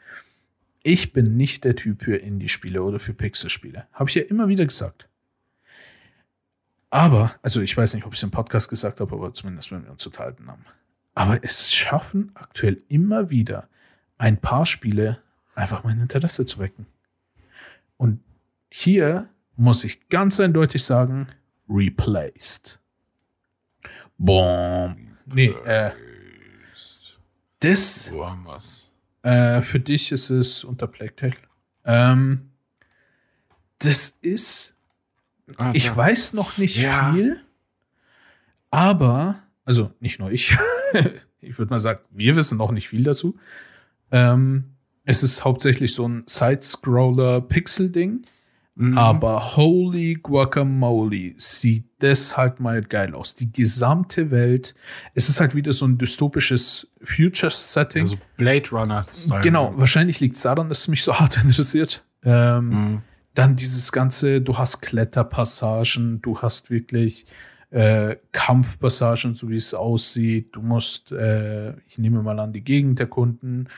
S1: ich bin nicht der Typ für Indie-Spiele oder für Pixel-Spiele. Habe ich ja immer wieder gesagt. Aber, also ich weiß nicht, ob ich es im Podcast gesagt habe, aber zumindest, wenn wir uns unterhalten haben. Aber es schaffen aktuell immer wieder ein paar Spiele einfach mein Interesse zu wecken. Und hier muss ich ganz eindeutig sagen, replaced. Boom. Nee, äh, das
S2: wir's?
S1: Äh, für dich ist es unter Plague Tale. Ähm, das ist,
S2: Ah,
S1: ich
S2: da.
S1: weiß noch nicht
S2: Ja.
S1: viel, aber, also nicht nur ich, ich würde mal sagen, wir wissen noch nicht viel dazu. Ähm, es ist hauptsächlich so ein Side-Scroller-Pixel-Ding,
S2: Mhm.
S1: aber holy guacamole, sieht das halt mal geil aus. Die gesamte Welt, es ist halt wieder so ein dystopisches Future-Setting.
S2: Also Blade Runner. -Style.
S1: Genau, wahrscheinlich liegt es daran, dass es mich so hart interessiert. Ähm,
S2: Mhm.
S1: Dann dieses ganze, du hast Kletterpassagen, du hast wirklich äh, Kampfpassagen, so wie es aussieht. Du musst, äh, ich nehme mal an, die Gegend erkunden.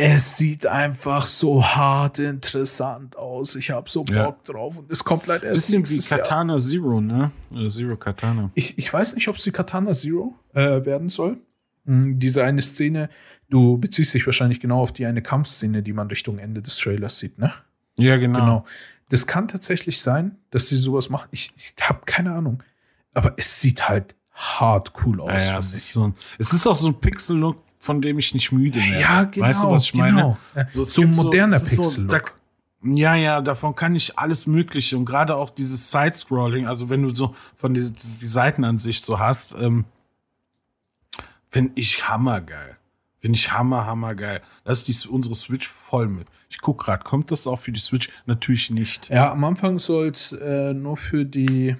S1: Es sieht einfach so hart interessant aus. Ich habe so Bock
S2: Ja.
S1: drauf und es kommt leider erst
S2: Bisschen wie
S1: nächstes Jahr.
S2: Katana Zero, ne? Zero Katana.
S1: Ich, ich weiß nicht, ob sie Katana Zero äh, werden soll. Hm, diese eine Szene, du beziehst dich wahrscheinlich genau auf die eine Kampfszene, die man Richtung Ende des Trailers sieht, ne?
S2: Ja, genau.
S1: Genau. Das kann tatsächlich sein, dass sie sowas machen. Ich, ich habe keine Ahnung. Aber es sieht halt hart cool aus.
S2: Ja, ja, es, ist so ein, es ist auch so ein Pixel-Look, von dem ich nicht müde werde.
S1: Ja, genau,
S2: Weißt du, was ich
S1: genau.
S2: meine?
S1: So
S2: gibt
S1: moderner
S2: so-
S1: Pixel-Look.
S2: da- Ja, ja, davon kann ich alles Mögliche und gerade auch dieses Side-Scrolling, also wenn du so von die, die Seitenansicht so hast, ähm, finde ich hammergeil. Finde ich hammer, hammergeil. Das ist die, unsere Switch voll mit. Ich guck gerade, kommt das auch für die Switch? Natürlich nicht.
S1: Ja, am Anfang soll es äh, nur für die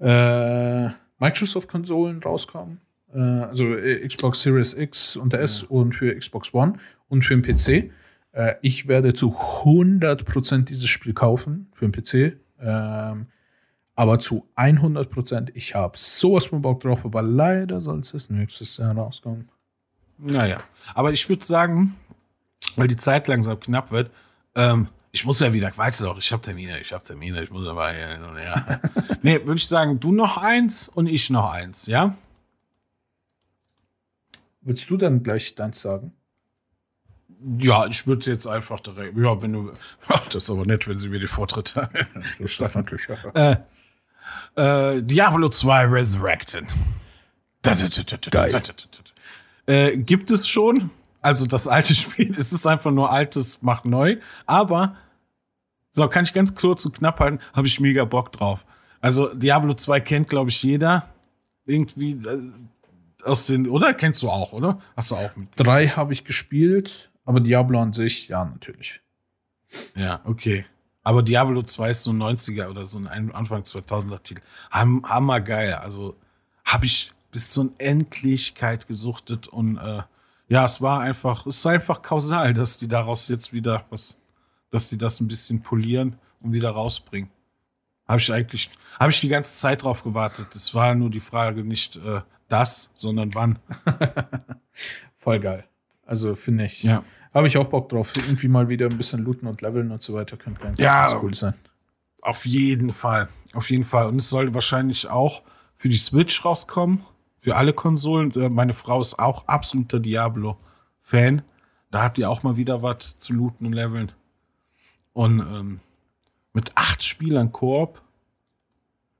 S1: äh, Microsoft-Konsolen rauskommen. Äh, also äh, Xbox Series X und S und für Xbox One und für den PC. Äh, ich werde zu 100% dieses Spiel kaufen für den PC. Ähm, aber zu 100%, ich habe sowas von Bock drauf, aber leider soll es nächstes Jahr rauskommen.
S2: Naja, aber ich würde sagen, weil die Zeit langsam knapp wird, ähm, ich muss ja wieder, weißt du doch, ich habe Termine, ich habe Termine, ich muss aber hier hin und her. nee, würde ich sagen, du noch eins und ich noch eins, ja?
S1: Willst du dann gleich deins sagen?
S2: Ja, ich würde jetzt einfach direkt, ja, wenn du, das ist aber nett, wenn sie mir die Vortritt haben.
S1: So ist das natürlich. Ja.
S2: äh, Diablo 2 Resurrected.
S1: Geil.
S2: Äh, gibt es schon? Also das alte Spiel, es ist einfach nur altes, macht neu. Aber, so kann ich ganz kurz und knapp halten, habe ich mega Bock drauf. Also Diablo 2 kennt, glaube ich, jeder. Irgendwie äh, aus den, oder? Kennst du auch, oder? Hast du auch mit?
S1: Drei habe ich gespielt. Aber Diablo an sich, ja, natürlich.
S2: Ja, okay. Aber Diablo 2 ist so ein 90er oder so ein Anfang 2000er Titel. Ham, hammergeil. Also habe ich bis zur Endlichkeit gesuchtet und äh, ja, es war einfach, es ist einfach kausal, dass die daraus jetzt wieder was, dass die das ein bisschen polieren und wieder rausbringen. Habe ich eigentlich, habe ich die ganze Zeit drauf gewartet. Es war nur die Frage nicht äh, das, sondern wann.
S1: Voll geil. Also finde ich,
S2: Ja.
S1: habe ich auch Bock drauf. Irgendwie mal wieder ein bisschen looten und leveln und so weiter. Könnte ganz,
S2: Ja.
S1: ganz cool sein.
S2: Auf jeden Fall. Auf jeden Fall. Und es soll wahrscheinlich auch für die Switch rauskommen. Für alle Konsolen. Äh, Meine Frau ist auch absoluter Diablo-Fan. Da hat die auch mal wieder was zu looten und leveln. Und ähm, mit acht Spielern Koop.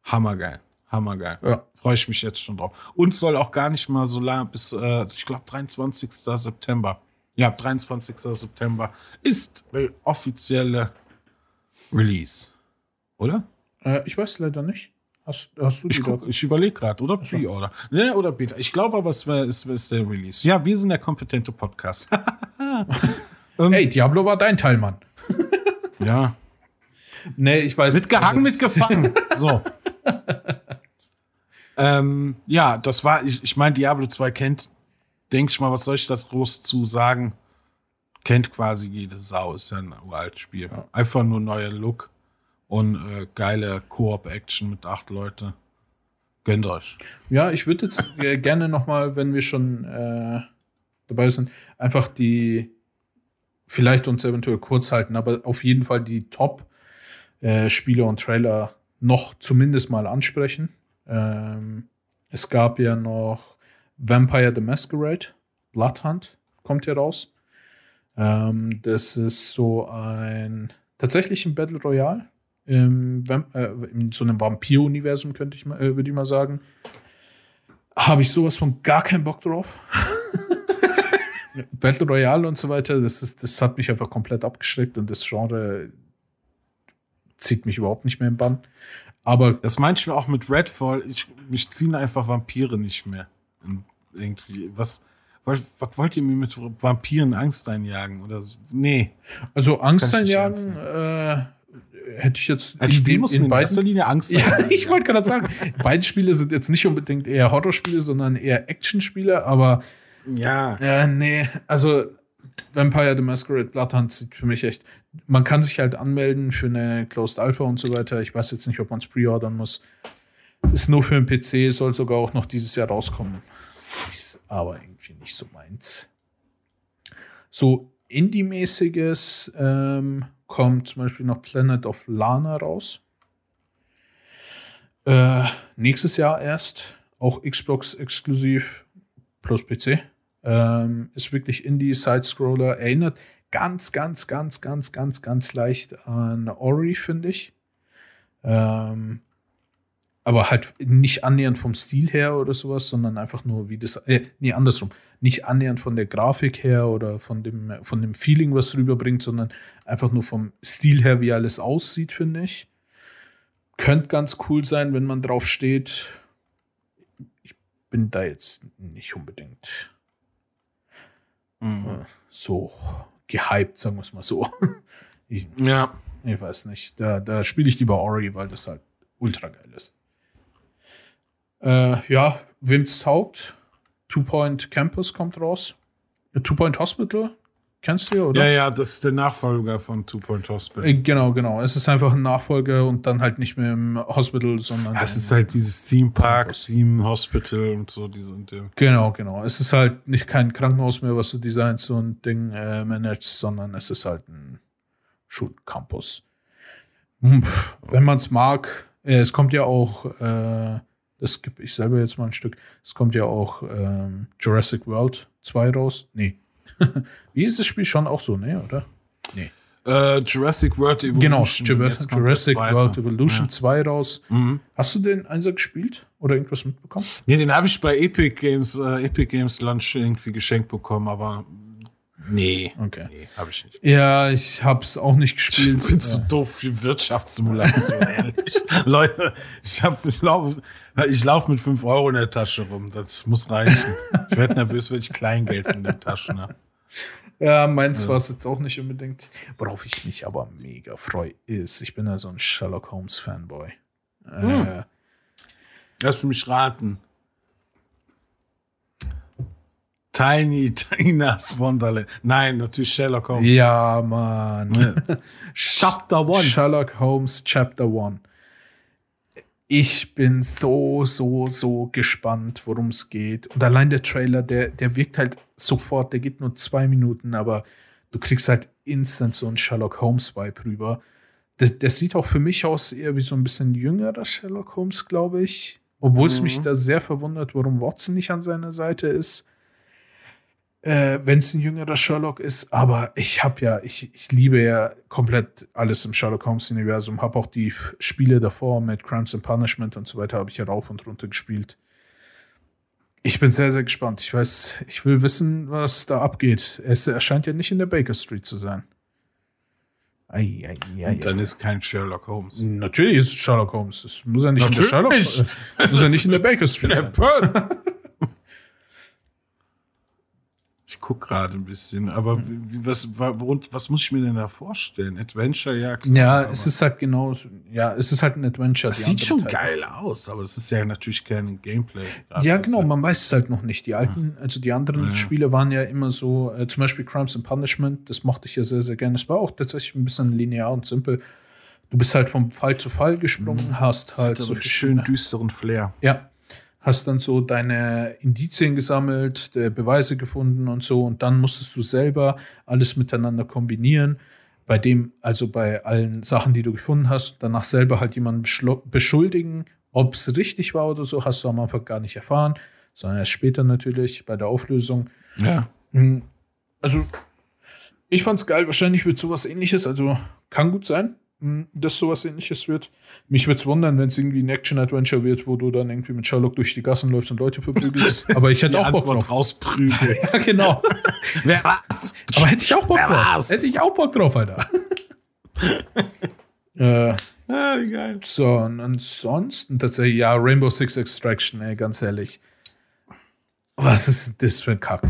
S2: Hammergeil. Hammergeil.
S1: Ja.
S2: Freue ich mich jetzt schon drauf. Und soll auch gar nicht mal so lang bis, äh, ich glaube, 23. September. Ja, 23. September ist der offizielle Release. Oder?
S1: Äh, ich weiß leider nicht. Hast, hast du die
S2: Ich, guck, ich überlege gerade, oder Pre-Order. Ne, oder Beta. Ich glaube aber, es wäre es ist der Release. Ja, wir sind der kompetente Podcast.
S1: Hey, Diablo war dein Teil, Mann.
S2: ja.
S1: Nee, ich weiß.
S2: Mitgehangen, mitgefangen. so. Ähm, ja, das war, ich, ich meine, Diablo 2 kennt, denke ich mal, was soll ich da groß zu sagen? Kennt quasi jede Sau, ist ja ein uraltes Spiel. Einfach nur neuer Look und äh, geile Koop-Action mit acht Leute. Gönnt euch.
S1: Ja, ich würde jetzt äh, gerne noch mal, wenn wir schon äh, dabei sind, einfach die vielleicht uns eventuell kurz halten, aber auf jeden Fall die Top-Spiele und Trailer noch zumindest mal ansprechen. Ähm, es gab ja noch Vampire the Masquerade, Bloodhunt kommt hier raus. Ähm, das ist so ein tatsächlich ein Battle Royale im, äh, in so einem Vampir-Universum, könnte ich mal, äh, würde ich mal sagen. Habe ich sowas von gar keinen Bock drauf. Battle Royale und so weiter, das, ist, das hat mich einfach komplett abgeschreckt und das Genre zieht mich überhaupt nicht mehr im Bann. Aber
S2: Das manchmal auch mit Redfall, ich, mich ziehen einfach Vampire nicht mehr. Und irgendwie, was, was, was wollt ihr mir mit Vampiren Angst einjagen? Oder so? Nee.
S1: also Angst
S2: ich
S1: einjagen äh, hätte ich jetzt
S2: Ein Spiel muss mir in erster Linie Angst
S1: Ja,
S2: einjagen.
S1: ich wollte gerade sagen, beide Spiele sind jetzt nicht unbedingt eher Horrorspiele, sondern eher Actionspiele, aber
S2: Ja.
S1: Ja, nee, also Vampire the Masquerade Bloodhunt sieht für mich echt. Man kann sich halt anmelden für eine Closed Alpha und so weiter. Ich weiß jetzt nicht, ob man es pre-ordern muss. Ist nur für den PC, soll sogar auch noch dieses Jahr rauskommen. Ist aber irgendwie nicht so meins. So Indie-mäßiges ähm, kommt zum Beispiel noch Planet of Lana raus. Äh, nächstes Jahr erst. Auch Xbox exklusiv plus PC. Ähm, ist wirklich Indie-Side-Scroller. Erinnert ganz, ganz, ganz, ganz, ganz, ganz leicht an Ori, finde ich. Ähm, aber halt nicht annähernd vom Stil her oder sowas, sondern einfach nur wie das, äh, nee, andersrum. Nicht annähernd von der Grafik her oder von dem, von dem Feeling, was rüberbringt, sondern einfach nur vom Stil her, wie alles aussieht, finde ich. Könnte ganz cool sein, wenn man drauf steht. Ich bin da jetzt nicht unbedingt
S2: Mhm.
S1: so gehypt, sagen wir es mal so. Ich,
S2: Ja.
S1: ich weiß nicht. Da, da spiele ich lieber Ori, weil das halt ultra geil ist. Äh, ja, wem's taugt? Two Point Campus kommt raus. Äh, Two Point Hospital, kennst du ja, oder?
S2: Ja, ja, das ist der Nachfolger von Two Point Hospital.
S1: Äh, Genau, genau. Es ist einfach ein Nachfolger und dann halt nicht mehr im Hospital, sondern.
S2: Ja, es ist halt dieses Theme Park. Theme Hospital und so, diese und dem.
S1: Genau, genau. Es ist halt nicht kein Krankenhaus mehr, was du designst und Ding äh, managst, sondern es ist halt ein Schulcampus. Hm, Wenn man es mag, äh, es kommt ja auch, äh, das gebe ich selber jetzt mal ein Stück, es kommt ja auch ähm, Jurassic World 2 raus. Nee. Wie ist das Spiel schon auch so, ne, oder? Nee.
S2: Äh, Jurassic World Evolution.
S1: Genau, Jurassic, Jurassic. World Evolution
S2: Ja.
S1: 2 raus.
S2: Mhm.
S1: Hast du den Einser gespielt oder irgendwas mitbekommen?
S2: Nee, den habe ich bei Epic Games, äh, Epic Games Lunch irgendwie geschenkt bekommen, aber nee.
S1: Okay.
S2: Nee, habe ich nicht.
S1: Ja, ich hab's auch nicht gespielt.
S2: Ich bin zu doof für Wirtschaftssimulation, ehrlich. Leute, ich, hab, ich laufe ich lauf mit 5 Euro in der Tasche rum. Das muss reichen. Ich werde nervös, wenn ich Kleingeld in der Tasche habe.
S1: Ja, meins ja. war es jetzt auch nicht unbedingt. Worauf ich mich aber mega freue, ist, ich bin ja so ein Sherlock Holmes Fanboy. Hm. Äh,
S2: Lass mich raten. Tiny Tina's Wonderland. Nein, natürlich Sherlock Holmes.
S1: Ja, Mann.
S2: Chapter One.
S1: Sherlock Holmes Chapter One. Ich bin so, so, so gespannt, worum es geht. Und allein der Trailer, der, der wirkt halt sofort, der geht nur zwei Minuten, aber du kriegst halt instant so einen Sherlock Holmes-Vibe rüber. Das, das, sieht auch für mich aus eher wie so ein bisschen jüngerer Sherlock Holmes, glaube ich. Obwohl es mich mhm. da sehr verwundert, warum Watson nicht an seiner Seite ist äh, wenn es ein jüngerer Sherlock ist. Aber ich habe ja, ich, ich liebe ja komplett alles im Sherlock Holmes-Universum. Habe auch die Spiele davor mit Crimes and Punishment und so weiter, habe ich ja rauf und runter gespielt. Ich bin sehr, sehr gespannt. Ich weiß, ich will wissen, was da abgeht. Es erscheint ja nicht in der Baker Street zu sein.
S2: Ei, ei, ei, und dann ist kein Sherlock Holmes.
S1: Natürlich ist es Sherlock Holmes. Es muss ja nicht Natürlich. in der Sherlock, äh, muss ja nicht in der Baker Street sein.
S2: Ich gucke gerade ein bisschen, aber wie, was, was muss ich mir denn da vorstellen? Adventure, ja
S1: klar. Ja, es ist halt genau, ja, es ist halt ein Adventure.
S2: Das sieht schon Teile. geil aus, aber es ist ja natürlich kein Gameplay.
S1: Ja, genau, man weiß es halt noch nicht. Die alten, also die anderen ja. Spiele waren ja immer so, äh, zum Beispiel Crimes and Punishment, das mochte ich ja sehr, sehr gerne. Es war auch tatsächlich ein bisschen linear und simpel. Du bist halt vom Fall zu Fall gesprungen, mhm. hast halt
S2: so schön düsteren Flair.
S1: Ja, hast dann so deine Indizien gesammelt, Beweise gefunden und so und dann musstest du selber alles miteinander kombinieren. Bei dem, also bei allen Sachen, die du gefunden hast, danach selber halt jemanden beschuldigen, ob es richtig war oder so, hast du am Anfang gar nicht erfahren, sondern erst später natürlich bei der Auflösung.
S2: Ja.
S1: Hm. Also, ich fand's geil. Wahrscheinlich wird sowas ähnliches, also kann gut sein. Hm, dass sowas ähnliches wird. Mich würde es wundern, wenn es irgendwie ein Action-Adventure wird, wo du dann irgendwie mit Sherlock durch die Gassen läufst und Leute verprügelst. Aber ich hätte auch Bock drauf.
S2: rausprügeln.
S1: ja, genau.
S2: Wer was?
S1: Aber hätte ich auch Bock Wer drauf. Was? Hätte ich auch Bock drauf, Alter. äh,
S2: ah, geil.
S1: So, und ansonsten tatsächlich, ja, Rainbow Six Extraction, ey, ganz ehrlich. Was ist das für ein Kack?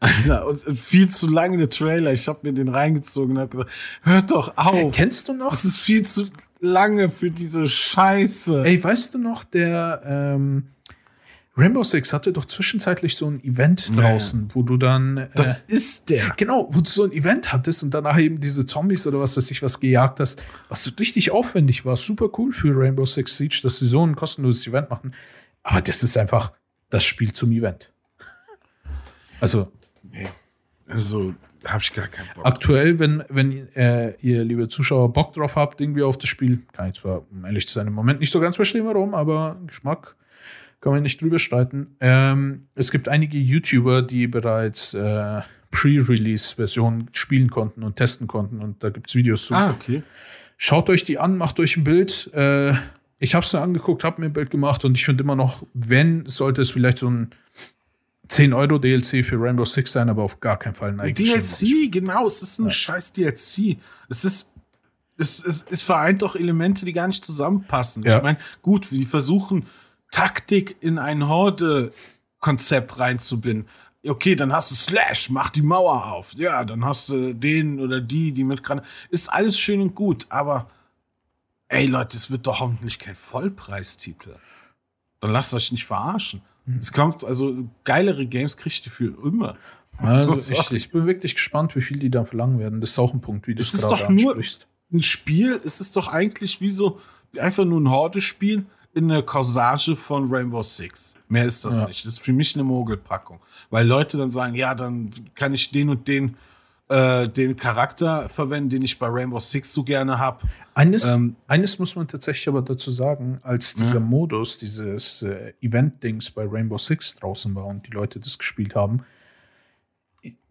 S2: Alter, und viel zu lange der Trailer. Ich habe mir den reingezogen und hab gesagt, hört doch auf.
S1: Kennst du noch?
S2: Das ist viel zu lange für diese Scheiße.
S1: Ey, weißt du noch, der ähm, Rainbow Six hatte doch zwischenzeitlich so ein Event draußen, naja. wo du dann. Äh,
S2: das ist der.
S1: Genau, wo du so ein Event hattest und danach eben diese Zombies oder was weiß ich was gejagt hast, was richtig aufwendig war. Super cool für Rainbow Six Siege, dass sie so ein kostenloses Event machen. Aber das ist einfach das Spiel zum Event. Also,
S2: Nee. Also, habe ich gar keinen
S1: Bock. Aktuell, wenn, wenn äh, ihr, liebe Zuschauer, Bock drauf habt, irgendwie auf das Spiel, kann ich zwar, um ehrlich zu sein, im Moment nicht so ganz verstehen, warum, aber Geschmack kann man nicht drüber streiten. Ähm, es gibt einige YouTuber, die bereits äh, Pre-Release-Versionen spielen konnten und testen konnten und da gibt es Videos zu.
S2: Ah, okay.
S1: Schaut euch die an, macht euch ein Bild. Äh, ich habe es mir angeguckt, habe mir ein Bild gemacht und ich finde immer noch, wenn, sollte es vielleicht so ein 10 Euro DLC für Rainbow Six sein, aber auf gar keinen Fall ein
S2: eigenes DLC, genau, es ist ein ja. scheiß DLC. Es ist, es, es, es vereint doch Elemente, die gar nicht zusammenpassen. Ja. Ich meine, gut, die versuchen, Taktik in ein Horde-Konzept reinzubinden. Okay, dann hast du Slash, mach die Mauer auf. Ja, dann hast du den oder die, die mit Granate. Ist alles schön und gut, aber ey Leute, es wird doch hoffentlich kein Vollpreistitel. Dann lasst euch nicht verarschen. Es kommt, also geilere Games kriegt ihr für immer.
S1: Also ich, ich, bin wirklich gespannt, wie viel die da verlangen werden. Das ist auch ein Punkt, wie du es gerade ansprichst.
S2: Nur ein Spiel, es ist doch eigentlich wie so, einfach nur ein Horde-Spiel in der Corsage von Rainbow Six. Mehr ist das ja. nicht. Das ist für mich eine Mogelpackung. Weil Leute dann sagen, ja, dann kann ich den und den äh, den Charakter verwenden, den ich bei Rainbow Six so gerne habe.
S1: Eines, ähm, eines muss man tatsächlich aber dazu sagen, als dieser ja. Modus, dieses äh, Event-Dings bei Rainbow Six draußen war und die Leute das gespielt haben,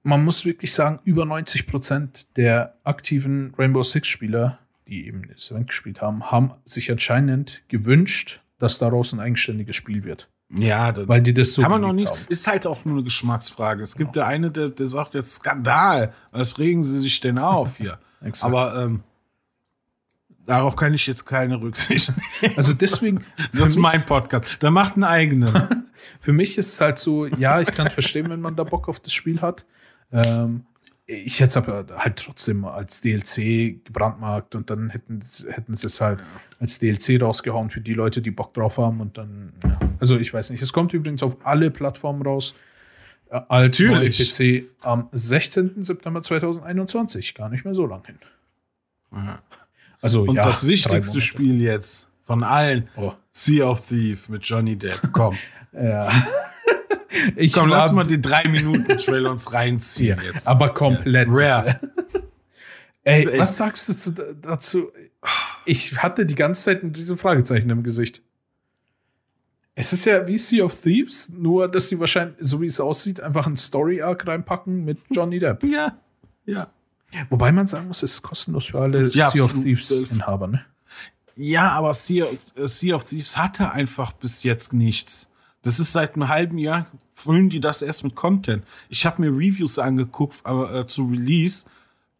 S1: man muss wirklich sagen, über 90 Prozent der aktiven Rainbow Six-Spieler, die eben das Event gespielt haben, haben sich anscheinend gewünscht, dass daraus ein eigenständiges Spiel wird.
S2: Ja,
S1: weil die das so
S2: kann man noch nicht. Haben. Ist halt auch nur eine Geschmacksfrage. Es gibt ja der eine, der, der sagt jetzt Skandal. Was regen Sie sich denn auf hier? Aber ähm, darauf kann ich jetzt keine Rücksicht.
S1: Also deswegen.
S2: das ist mein Podcast. Da macht einen eigenen.
S1: für mich ist es halt so, ja, ich kann verstehen, wenn man da Bock auf das Spiel hat. Ähm, ich hätte es aber halt trotzdem als DLC gebrandmarkt und dann hätten, hätten sie es halt als DLC rausgehauen für die Leute, die Bock drauf haben und dann, ja. also ich weiß nicht. Es kommt übrigens auf alle Plattformen raus. Äh,
S2: Natürlich.
S1: PC am 16. September 2021, gar nicht mehr so lang hin. Also
S2: Und
S1: ja,
S2: das wichtigste. Spiel jetzt von allen,
S1: Oh.
S2: Sea of Thief mit Johnny Depp. Komm,
S1: Ja. Ich
S2: komm, lass mal die drei Minuten Trailer uns reinziehen jetzt.
S1: Aber komplett.
S2: Rare.
S1: Ey, was sagst du zu, dazu? Ich hatte die ganze Zeit riesen Fragezeichen im Gesicht. Es ist ja wie Sea of Thieves, nur dass sie wahrscheinlich, so wie es aussieht, einfach einen Story-Arc reinpacken mit Johnny Depp.
S2: Ja, ja.
S1: Wobei man sagen muss, es ist kostenlos für alle
S2: Ja,
S1: Sea of Thieves-Inhaber, ne?
S2: Ja, aber sea of, äh, sea of Thieves hatte einfach bis jetzt nichts. Das ist seit einem halben Jahr, füllen die das erst mit Content. Ich habe mir Reviews angeguckt, aber äh, zu Release,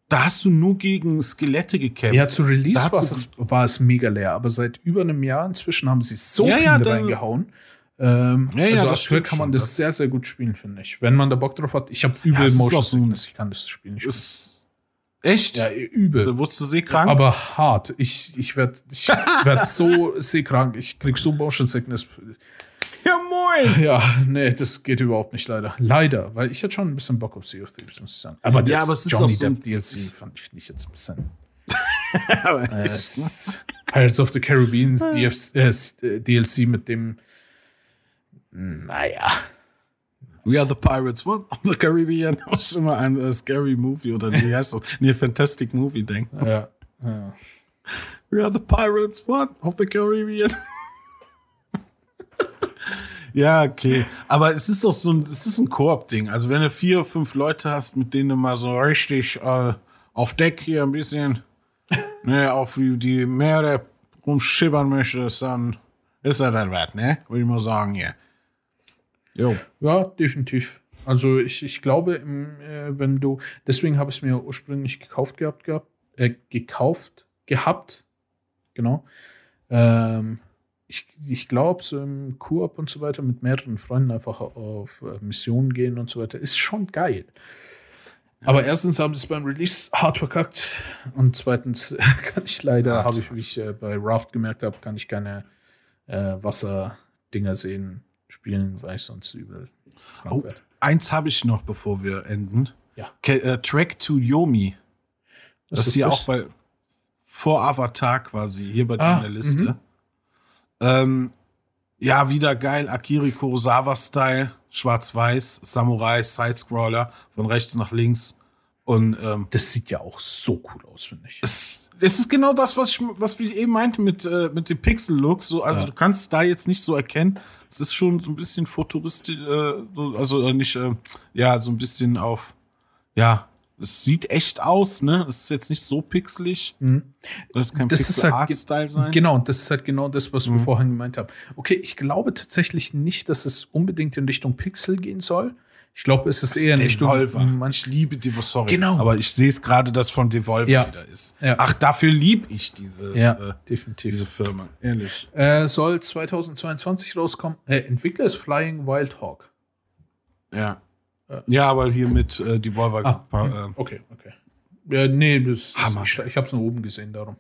S2: da hast du nur gegen Skelette gekämpft.
S1: Ja, zu Release war es, war es mega leer, aber seit über einem Jahr inzwischen haben sie so
S2: Ja,
S1: viel
S2: ja,
S1: reingehauen. Ähm,
S2: Ja, ja,
S1: also
S2: das
S1: aktuell kann man
S2: schon,
S1: das
S2: das-
S1: sehr, sehr gut spielen, finde ich. Wenn man da Bock drauf hat. Ich habe übel
S2: ist
S1: Motion Sickness, ich kann das Spiel nicht spielen.
S2: ist echt?
S1: Ja, übel.
S2: Da wurdest du seekrank?
S1: Aber hart. Ich, ich werde ich werd so seekrank. Ich krieg so Motion Sickness.
S2: Ja, moin!
S1: Ja, nee, das geht überhaupt nicht leider. Leider, weil ich hatte schon ein bisschen Bock auf Sea of Thieves, muss ich sagen. Aber das
S2: Ja, aber es ist
S1: Johnny
S2: auch so ein-
S1: Depp DLC fand ich nicht jetzt ein bisschen. Äh, Pirates of the Caribbean äh, S- äh, DLC mit dem. Naja.
S2: We are the Pirates, what? Of the Caribbean. Ich muss immer an äh, Scary Movie oder wie heißt das? Nee, Fantastic Movie denken.
S1: Ja. ja.
S2: We are the Pirates, what? Of the Caribbean. ja, okay. Aber es ist doch so ein, es ist ein Koop-Ding. Also wenn du vier, fünf Leute hast, mit denen du mal so richtig äh, auf Deck hier ein bisschen ne, auf die, die Meere rumschippern möchtest, dann ist das dann wert, ne? Würde ich mal sagen, hier. Jo.
S1: Ja, definitiv. Also ich, ich glaube, im, äh, wenn du, deswegen habe ich es mir ursprünglich gekauft gehabt, gehabt äh, gekauft gehabt, genau. Ähm, ich ich glaube, so im Koop und so weiter mit mehreren Freunden einfach auf äh, Missionen gehen und so weiter ist schon geil. Aber erstens haben sie es beim Release hart verkackt und zweitens kann ich leider, habe ich, wie ich äh, bei Raft gemerkt habe, kann ich keine äh, Wasserdinger sehen, spielen, weil ich sonst übel
S2: Oh, eins habe ich noch, bevor wir enden.
S1: Ja.
S2: Ke äh, Track to Yomi.
S1: Was
S2: Das
S1: ist
S2: hier
S1: das?
S2: auch bei vor Avatar quasi, hier bei dir
S1: Ah,
S2: in der Liste. Ähm, ja, wieder geil, Akiri Kurosawa-Style, schwarz-weiß, Samurai, Sidescroller, von rechts nach links. Und ähm,
S1: Das sieht ja auch so cool aus, finde ich.
S2: es, es ist genau das, was ich, was ich eben meinte mit, äh, mit dem Pixel-Look. So, also
S1: Ja.
S2: du kannst da jetzt nicht so erkennen. Es ist schon so ein bisschen futuristisch, äh, so- also äh, nicht, äh, ja, so ein bisschen auf, ja, es sieht echt aus, ne? Es ist jetzt nicht so pixelig. Das kann
S1: Mhm. Das ist halt ge-
S2: Pixel-Art-Style sein.
S1: Genau, und das ist halt genau das, was
S2: Mhm.
S1: wir vorhin gemeint haben. Okay, ich glaube tatsächlich nicht, dass es unbedingt in Richtung Pixel gehen soll. Ich glaube, es ist eher in Richtung
S2: Devolver.
S1: manch
S2: Ich liebe Devolver, sorry.
S1: Genau.
S2: Aber ich sehe es gerade, dass von Devolver
S1: Ja.
S2: wieder ist.
S1: Ja.
S2: Ach, dafür lieb ich diese,
S1: Ja,
S2: äh,
S1: definitiv.
S2: diese Firma. Ehrlich.
S1: Äh, soll 2022 rauskommen. Äh, Entwickler ist Flying Wild Hawk.
S2: Ja. Ja, aber hier mit äh, Devolver.
S1: Ah,
S2: äh,
S1: Okay, okay. Ja, nee, das, das,
S2: Hammer.
S1: ich, ich habe es nur oben gesehen, darum.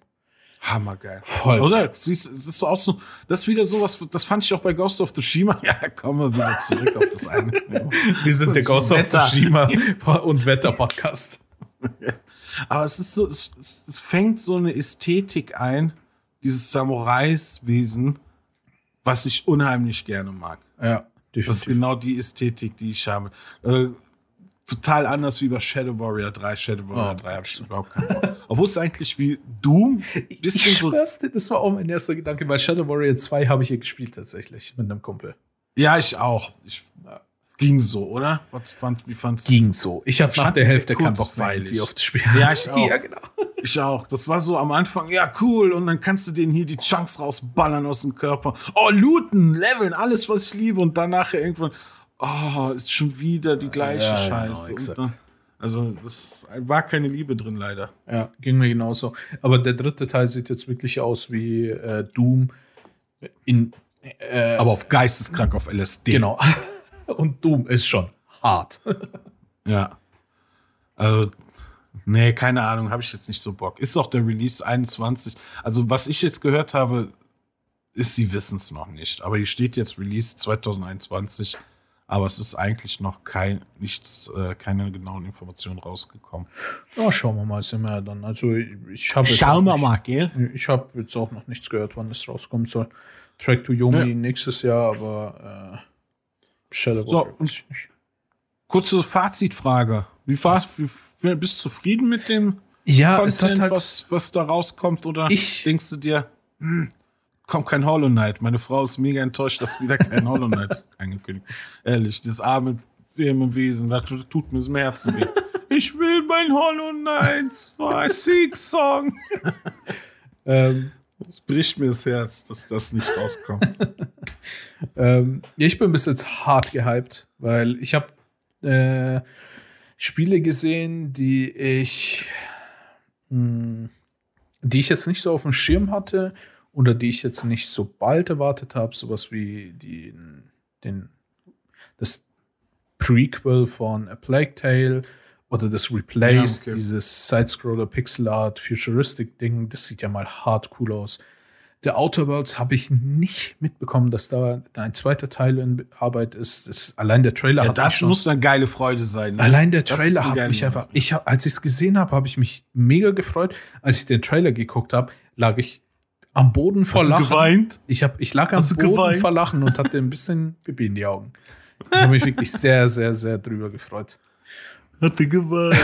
S2: Hammergeil.
S1: Voll.
S2: Oder? Siehst, das ist so auch so, das ist wieder sowas, das fand ich auch bei Ghost of Tsushima. Ja, kommen wir wieder zurück auf das eine.
S1: Wir sind der
S2: Das
S1: Ghost of. Tsushima und Wetter-Podcast.
S2: Aber es ist so, es, es fängt so eine Ästhetik ein, dieses Samurais-Wesen, was ich unheimlich gerne mag.
S1: Ja,
S2: Das ist genau die Ästhetik, die ich habe. Äh, total anders wie bei Shadow Warrior 3. Shadow Warrior
S1: Oh,
S2: 3 habe ich überhaupt keinen Bock. Obwohl es eigentlich wie Doom, bisschen
S1: Ich
S2: so,
S1: das war auch mein erster Gedanke, weil Shadow Warrior 2 habe ich hier gespielt tatsächlich mit einem Kumpel.
S2: ja, ich auch. Ich, ging so, oder? Was fand, wie fandst
S1: Ging so. Ich
S2: Ich
S1: nach der Hälfte keinen Bock mehr irgendwie auf das Spiel.
S2: Ja, ich auch.
S1: ja, genau.
S2: Ich auch. Das war so am Anfang, ja, cool. Und dann kannst du denen hier die Chunks rausballern aus dem Körper. Oh, looten, leveln, alles, was ich liebe. Und dann nachher irgendwann, oh, ist schon wieder die gleiche
S1: Ja, genau,
S2: Scheiße. Und dann, also, das war keine Liebe drin, leider.
S1: Ja, ging mir genauso. Aber der dritte Teil sieht jetzt wirklich aus wie äh, Doom in äh,
S2: Aber auf geisteskrank auf LSD.
S1: genau. Und Doom ist schon hart.
S2: Ja. Also, nee, keine Ahnung, habe ich jetzt nicht so Bock. Ist auch der Release 21. Also, was ich jetzt gehört habe, ist, sie wissen es noch nicht. Aber hier steht jetzt Release 2021. Aber es ist eigentlich noch kein, nichts, äh, keine genauen Informationen rausgekommen.
S1: Ja, schauen wir mal, sind wir ja dann. Also ich habe
S2: Schauen wir mal, gell?
S1: Ich habe jetzt auch noch nichts gehört, wann es rauskommen soll. Track to Yomi ja. nächstes Jahr, aber äh,
S2: Shadow so, nicht. Kurze Fazitfrage. Wie, war's, wie bist du zufrieden mit dem
S1: ja, Content,
S2: halt was, was da rauskommt? Oder
S1: ich,
S2: denkst du dir, hm, kommt kein Hollow Knight. Meine Frau ist mega enttäuscht, dass wieder kein Hollow Knight angekündigt. Ehrlich, das arme Wesen, das tut mir das Herzen weh. Ich will mein Hollow Knight 2 Six Song. ähm, das bricht mir das Herz, dass das nicht rauskommt.
S1: ähm, ich bin bis jetzt hart gehypt, weil ich habe äh, Spiele gesehen, die ich, mh, hm, die ich jetzt nicht so auf dem Schirm hatte oder die ich jetzt nicht so bald erwartet habe, sowas wie die, den, das Prequel von A Plague Tale oder das Replace, ja, okay. dieses Sidescroller Pixel Art Futuristic Ding, das sieht ja mal hart cool aus. Der Outer Worlds habe ich nicht mitbekommen, dass da ein zweiter Teil in Arbeit ist. Das, allein der Trailer
S2: ja, hat das schon, muss eine geile Freude sein.
S1: Ne? Allein der Trailer hat mich einfach, ich hab, als ich es gesehen habe, habe ich mich mega gefreut. Als ich den Trailer geguckt habe, lag ich am Boden vor Hast Lachen. Du
S2: geweint?
S1: Ich, hab, ich lag am Hast Boden geweint? vor Lachen und hatte ein bisschen Pipi in die Augen. Ich habe mich wirklich sehr, sehr, sehr drüber gefreut.
S2: Hatte geweint.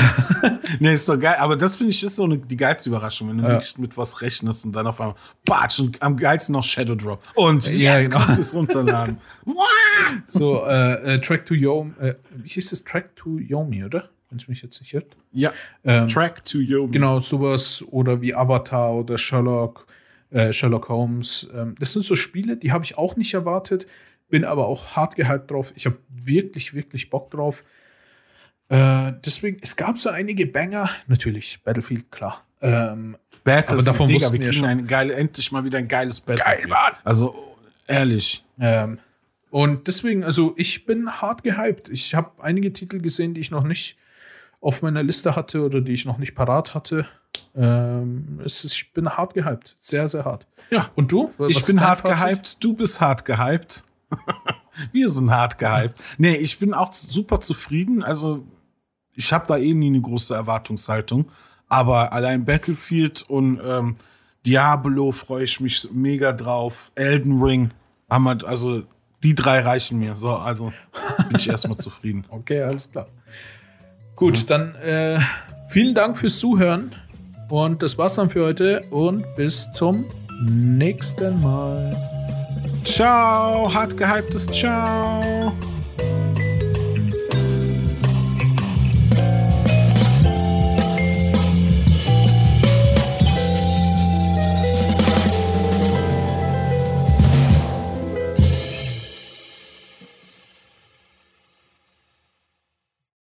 S2: nee, ist doch geil. Aber das finde ich ist so eine, die geilste Überraschung, wenn du ja. nicht mit was rechnest und dann auf einmal batsch und am geilsten noch Shadow Drop. Und ja, jetzt genau. es runterladen.
S1: so, äh, äh, Track to Yomi, äh, wie hieß das? Track to Yomi, oder? Wenn es mich jetzt nicht hört.
S2: Ja. Ähm, Track to Yomi.
S1: Genau, sowas. Oder wie Avatar oder Sherlock äh, Sherlock Holmes. Ähm, das sind so Spiele, die habe ich auch nicht erwartet, bin aber auch hart gehypt drauf. Ich habe wirklich, wirklich Bock drauf. Äh, deswegen, es gab so einige Banger, natürlich, Battlefield, klar. Ähm,
S2: Battlefield, aber davon Digga, wir kriegen ein geil, endlich mal wieder ein geiles
S1: Battlefield. Geil, Mann.
S2: Also, ehrlich.
S1: Ähm, und deswegen, also ich bin hart gehypt. Ich habe einige Titel gesehen, die ich noch nicht auf meiner Liste hatte oder die ich noch nicht parat hatte. Ähm, ist, ich bin hart gehypt. Sehr, sehr hart.
S2: Ja. Und du? Was ich bin hart Fazit? gehypt. Du bist hart gehypt. Wir sind hart gehypt. nee, ich bin auch super zufrieden. Also, ich habe da eh nie eine große Erwartungshaltung. Aber allein Battlefield und ähm, Diablo freue ich mich mega drauf. Elden Ring haben halt, also die drei reichen mir. So, also bin ich erstmal zufrieden.
S1: Okay, alles klar. Gut, ja. dann äh, vielen Dank fürs Zuhören. Und das war's dann für heute und bis zum nächsten Mal.
S2: Ciao, hart gehyptes Ciao.